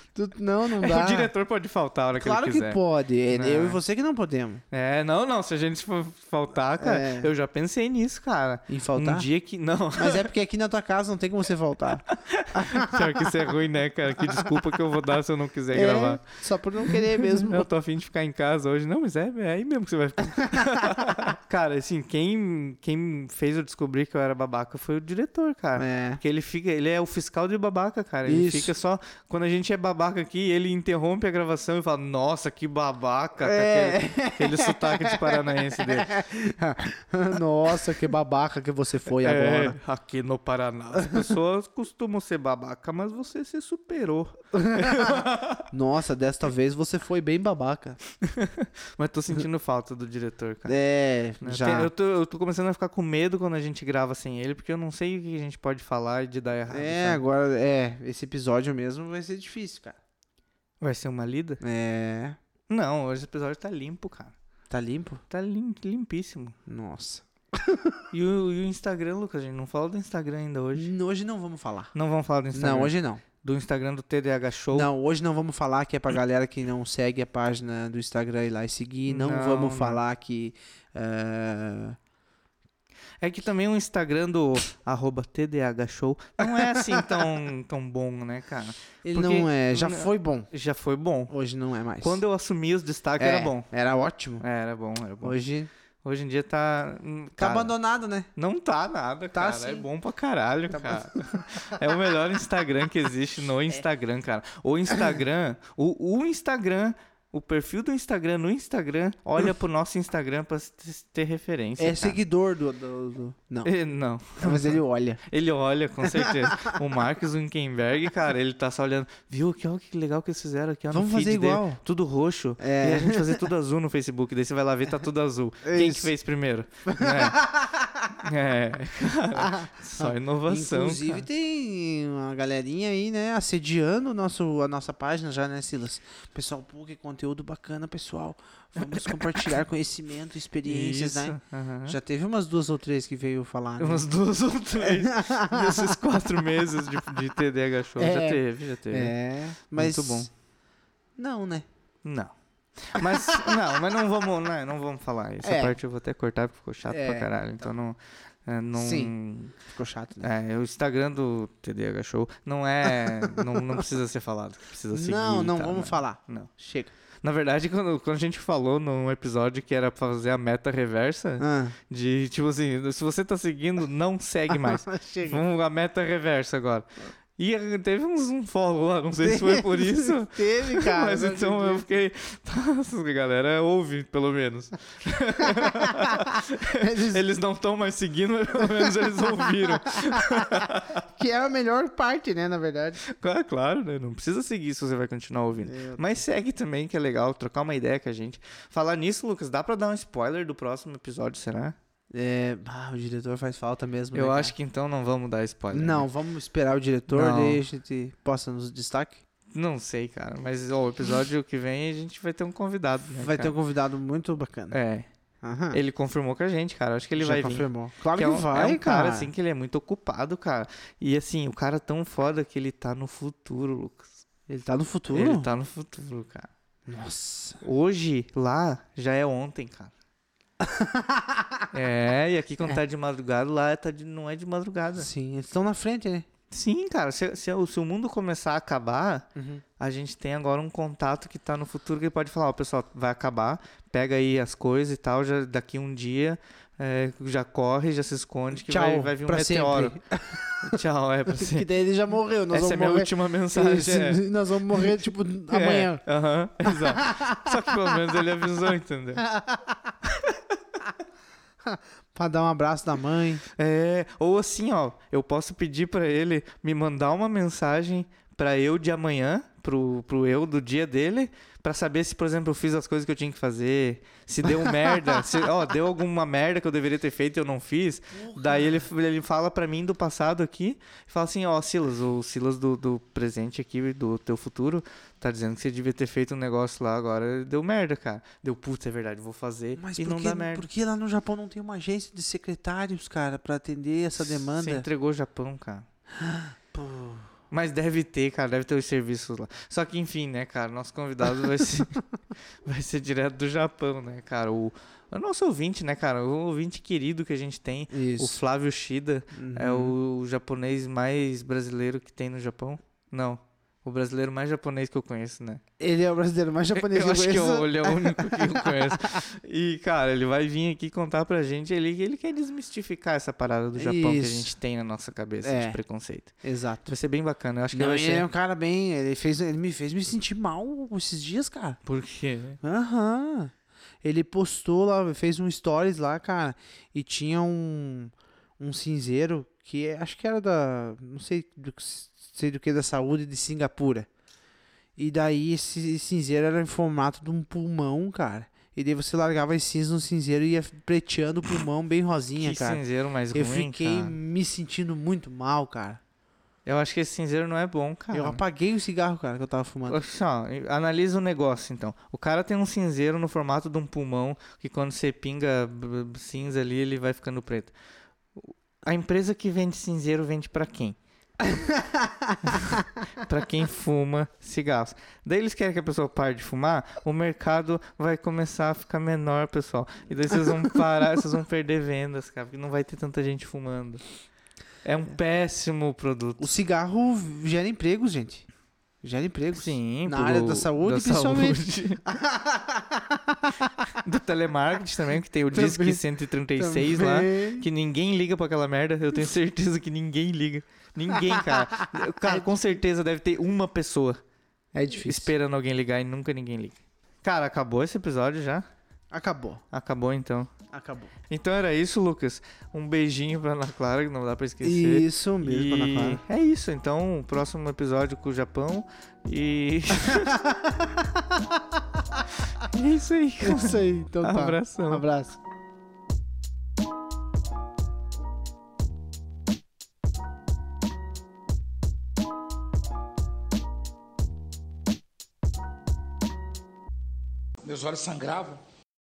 Tu- não, não dá. O diretor pode faltar a hora que Claro ele que quiser. pode. É Não. eu e você que não podemos. É, não, não. Se a gente for faltar, cara, É. eu já pensei nisso, cara. Em faltar? Um dia que. Não. Mas é porque aqui na tua casa não tem como você voltar. Pior que isso é ruim, né, cara? Que desculpa que eu vou dar se eu não quiser É, gravar. só por não querer mesmo. Eu tô afim de ficar em casa hoje. Não, mas é, é aí mesmo que você vai ficar. cara, assim, quem, quem fez eu descobrir que eu era babaca foi o diretor, cara. É. Porque ele fica, ele é o fiscal de babaca, cara. Ele Isso. fica só. Quando a gente é babaca aqui, ele interrompe a gravação e fala, nossa, que babaca, É. aquele, aquele sotaque de paranaense dele. Nossa, que babaca que você foi É, agora. aqui no Paraná. As pessoas costumam ser babaca, mas você se superou. Nossa, desta vez você foi bem babaca. Mas tô sentindo falta do diretor, cara. É, já. Eu, tô, eu tô começando a ficar com medo quando a gente grava sem ele, porque eu não sei o que a gente pode falar de dar errado. É, sabe? agora, é, esse episódio mesmo vai ser difícil, cara. Vai ser uma lida? É, Não, hoje o episódio tá limpo, cara. tá limpo? Tá lim- limpíssimo. Nossa. E o, e o Instagram, Lucas, a gente não fala do Instagram ainda hoje. Hoje não vamos falar. Não vamos falar do Instagram. Não, hoje não. Do Instagram do TDH Show. Não, hoje não vamos falar que é pra galera que não segue a página do Instagram ir lá e seguir. Não, Não, vamos não. falar que. é, É que também o Instagram do arroba TDH Show não é assim tão, tão bom, né, cara? Ele Porque- não é. Já não- foi bom. Já foi bom. Hoje não é mais. Quando eu assumi os destaques É, era bom. Era ótimo. É, era bom, era bom. Hoje Hoje em dia tá. hum, tá cara, abandonado, né? Não tá nada, Tá cara. É sim. bom pra caralho, cara. É o melhor Instagram que existe no Instagram, cara. O Instagram, o, o Instagram, o perfil do Instagram no Instagram, olha pro nosso Instagram pra ter referência. É cara. seguidor do, do- do- Não. Eh, Não. Mas ele olha. Ele olha, com certeza. o Mark Zuckerberg, cara, ele tá só olhando. Viu que, ó, que legal que eles fizeram aqui, ó, Vamos fazer dele. igual. Tudo roxo. É. E a gente fazer tudo azul no Facebook. Daí você vai lá ver, tá tudo azul. É Quem que isso. fez primeiro? É. É, cara, só inovação. Inclusive cara. tem uma galerinha aí, né, assediando o nosso, a nossa página já, né, Silas? Pessoal, pô, que conteúdo bacana, pessoal. Vamos compartilhar conhecimento, experiências, Isso, né? Já teve umas duas ou três que veio falar, né? Umas duas ou três. Nesses quatro meses de, de TDH Show. É. Já teve, já teve. É, mas... Muito bom. Não, né? Não. Mas, não, mas não vamos, não, não vamos falar. Essa É. parte eu vou até cortar porque ficou chato É, pra caralho. Então não. é, não Sim. Ficou chato, né? É, o Instagram do TDH Show não é. não, não precisa ser falado. Precisa seguir. não, não, tá, vamos né? falar. Não. Chega. Na verdade, quando, quando a gente falou num episódio que era pra fazer a meta reversa, Ah. de tipo assim, se você tá seguindo, não segue mais. Chega. Vamos a meta reversa agora. E teve uns um follow lá, não sei se foi por isso. Teve, cara. Mas então eu fiquei. Nossa, galera ouve, pelo menos. Eles- Eles não estão mais seguindo, mas pelo menos eles ouviram. Que é a melhor parte, né, na verdade. Claro, claro, né? Não precisa seguir se você vai continuar ouvindo. Mas segue também, que é legal, trocar uma ideia com a gente. Falar nisso, Lucas, dá pra dar um spoiler do próximo episódio, será? É, ah, o diretor faz falta mesmo. Eu né, acho que então não vamos dar spoiler. Não, né? vamos esperar o diretor, Não. daí a gente posta nos destaque. Não sei, cara. Mas ó, o episódio que vem a gente vai ter um convidado. né, Vai ter cara? um convidado muito bacana. É. Aham. Ele confirmou com a gente, cara. Acho que ele Já vai vir. confirmou. Claro Que que, é um, vai, é um cara, cara. assim, que ele é muito ocupado, cara. E assim, o cara é tão foda que ele tá no futuro, Lucas. Ele tá no futuro? Ele tá no futuro, cara. Nossa. Hoje, lá, já é ontem, cara. é, e aqui quando tá de madrugada, lá tá de, não é de madrugada. Sim, eles estão na frente, né? Sim, cara, se, se, o- se o mundo começar a acabar, Uhum. a gente tem agora um contato que tá no futuro que ele pode falar, ó, pessoal, vai acabar, pega aí as coisas e tal, já daqui um dia é, já corre, já se esconde que Tchau, vai, vai vir um pra meteoro. Tchau, é pra Que sempre. daí ele já morreu. Nós Essa é a minha morrer. última mensagem. É. Nós vamos morrer, tipo, amanhã. É, Aham, exato. Só que pelo menos ele avisou, entendeu? Pra dar um abraço da mãe. É, ou assim, ó, eu posso pedir pra ele me mandar uma mensagem pra eu de amanhã, pro, pro eu do dia dele, pra saber se, por exemplo, eu fiz as coisas que eu tinha que fazer, se deu merda, se, ó, deu alguma merda que eu deveria ter feito e eu não fiz. Daí ele, ele fala pra mim do passado aqui, fala assim, ó, Silas, o Silas do, do presente aqui, do teu futuro, tá dizendo que você devia ter feito um negócio lá agora, deu merda, cara. Deu, putz, é verdade, vou fazer Mas e por, não dá merda. por que lá no Japão não tem uma agência de secretários, cara, pra atender essa Você demanda? entregou o Japão, cara. Pô. Mas deve ter, cara, deve ter os serviços lá. Só que, enfim, né, cara, nosso convidado vai ser, vai ser direto do Japão, né, cara? O, o nosso ouvinte, né, cara? O ouvinte querido que a gente tem, o Isso. Flávio Shida, é o japonês mais brasileiro que tem no Japão. Não, o brasileiro mais japonês que eu conheço, né? Ele é o brasileiro mais japonês eu que acho que conheço. ele é o único que eu conheço. E, cara, ele vai vir aqui contar pra gente. Ele, ele quer desmistificar essa parada do Japão que a Isso. gente tem na nossa cabeça É. de preconceito. Exato. Vai ser bem bacana. Eu acho que Não, ele ser. é um cara bem. Ele, fez, ele me fez me sentir mal esses dias, cara. Por quê? Aham. Ele postou lá, fez um stories lá, cara, e tinha um, um cinzeiro que é- acho que era da. Não sei do, que- sei do que, da saúde de Singapura. E daí esse cinzeiro era em formato de um pulmão, cara. E daí você largava as cinzas no cinzeiro e ia preteando o pulmão bem rosinha, que cara. cinzeiro mais Eu ruim, fiquei cara. me sentindo muito mal, cara. Eu acho que esse cinzeiro não é bom, cara. Eu apaguei o cigarro, cara, que eu tava fumando. Analisa o negócio, então. O cara tem um cinzeiro no formato de um pulmão, que quando você pinga cinza ali, ele vai ficando preto. A empresa que vende cinzeiro vende pra quem? pra quem fuma cigarros. Daí eles querem que a pessoa pare de fumar, o mercado vai começar a ficar menor, pessoal. E daí vocês vão parar, vocês vão perder vendas, cara, porque não vai ter tanta gente fumando. É um péssimo produto. O cigarro gera empregos, gente. Gera empregos. Sim, Na área da saúde, principalmente. saúde. Do telemarketing também, que tem o Disque Também. 136 lá. Também. Que ninguém liga pra aquela merda. Eu tenho certeza que ninguém liga. Ninguém, cara. Cara, com certeza deve ter uma pessoa É difícil. esperando alguém ligar e nunca ninguém liga. Cara, acabou esse episódio já? Acabou. Acabou então. Acabou. Então era isso, Lucas. Um beijinho pra Ana Clara, que não dá pra esquecer. Isso mesmo, E Ana Clara. é isso, então, o próximo episódio com o Japão e. é isso aí, cara. Isso aí, então tá. Abração. Um abraço. Meus olhos sangravam.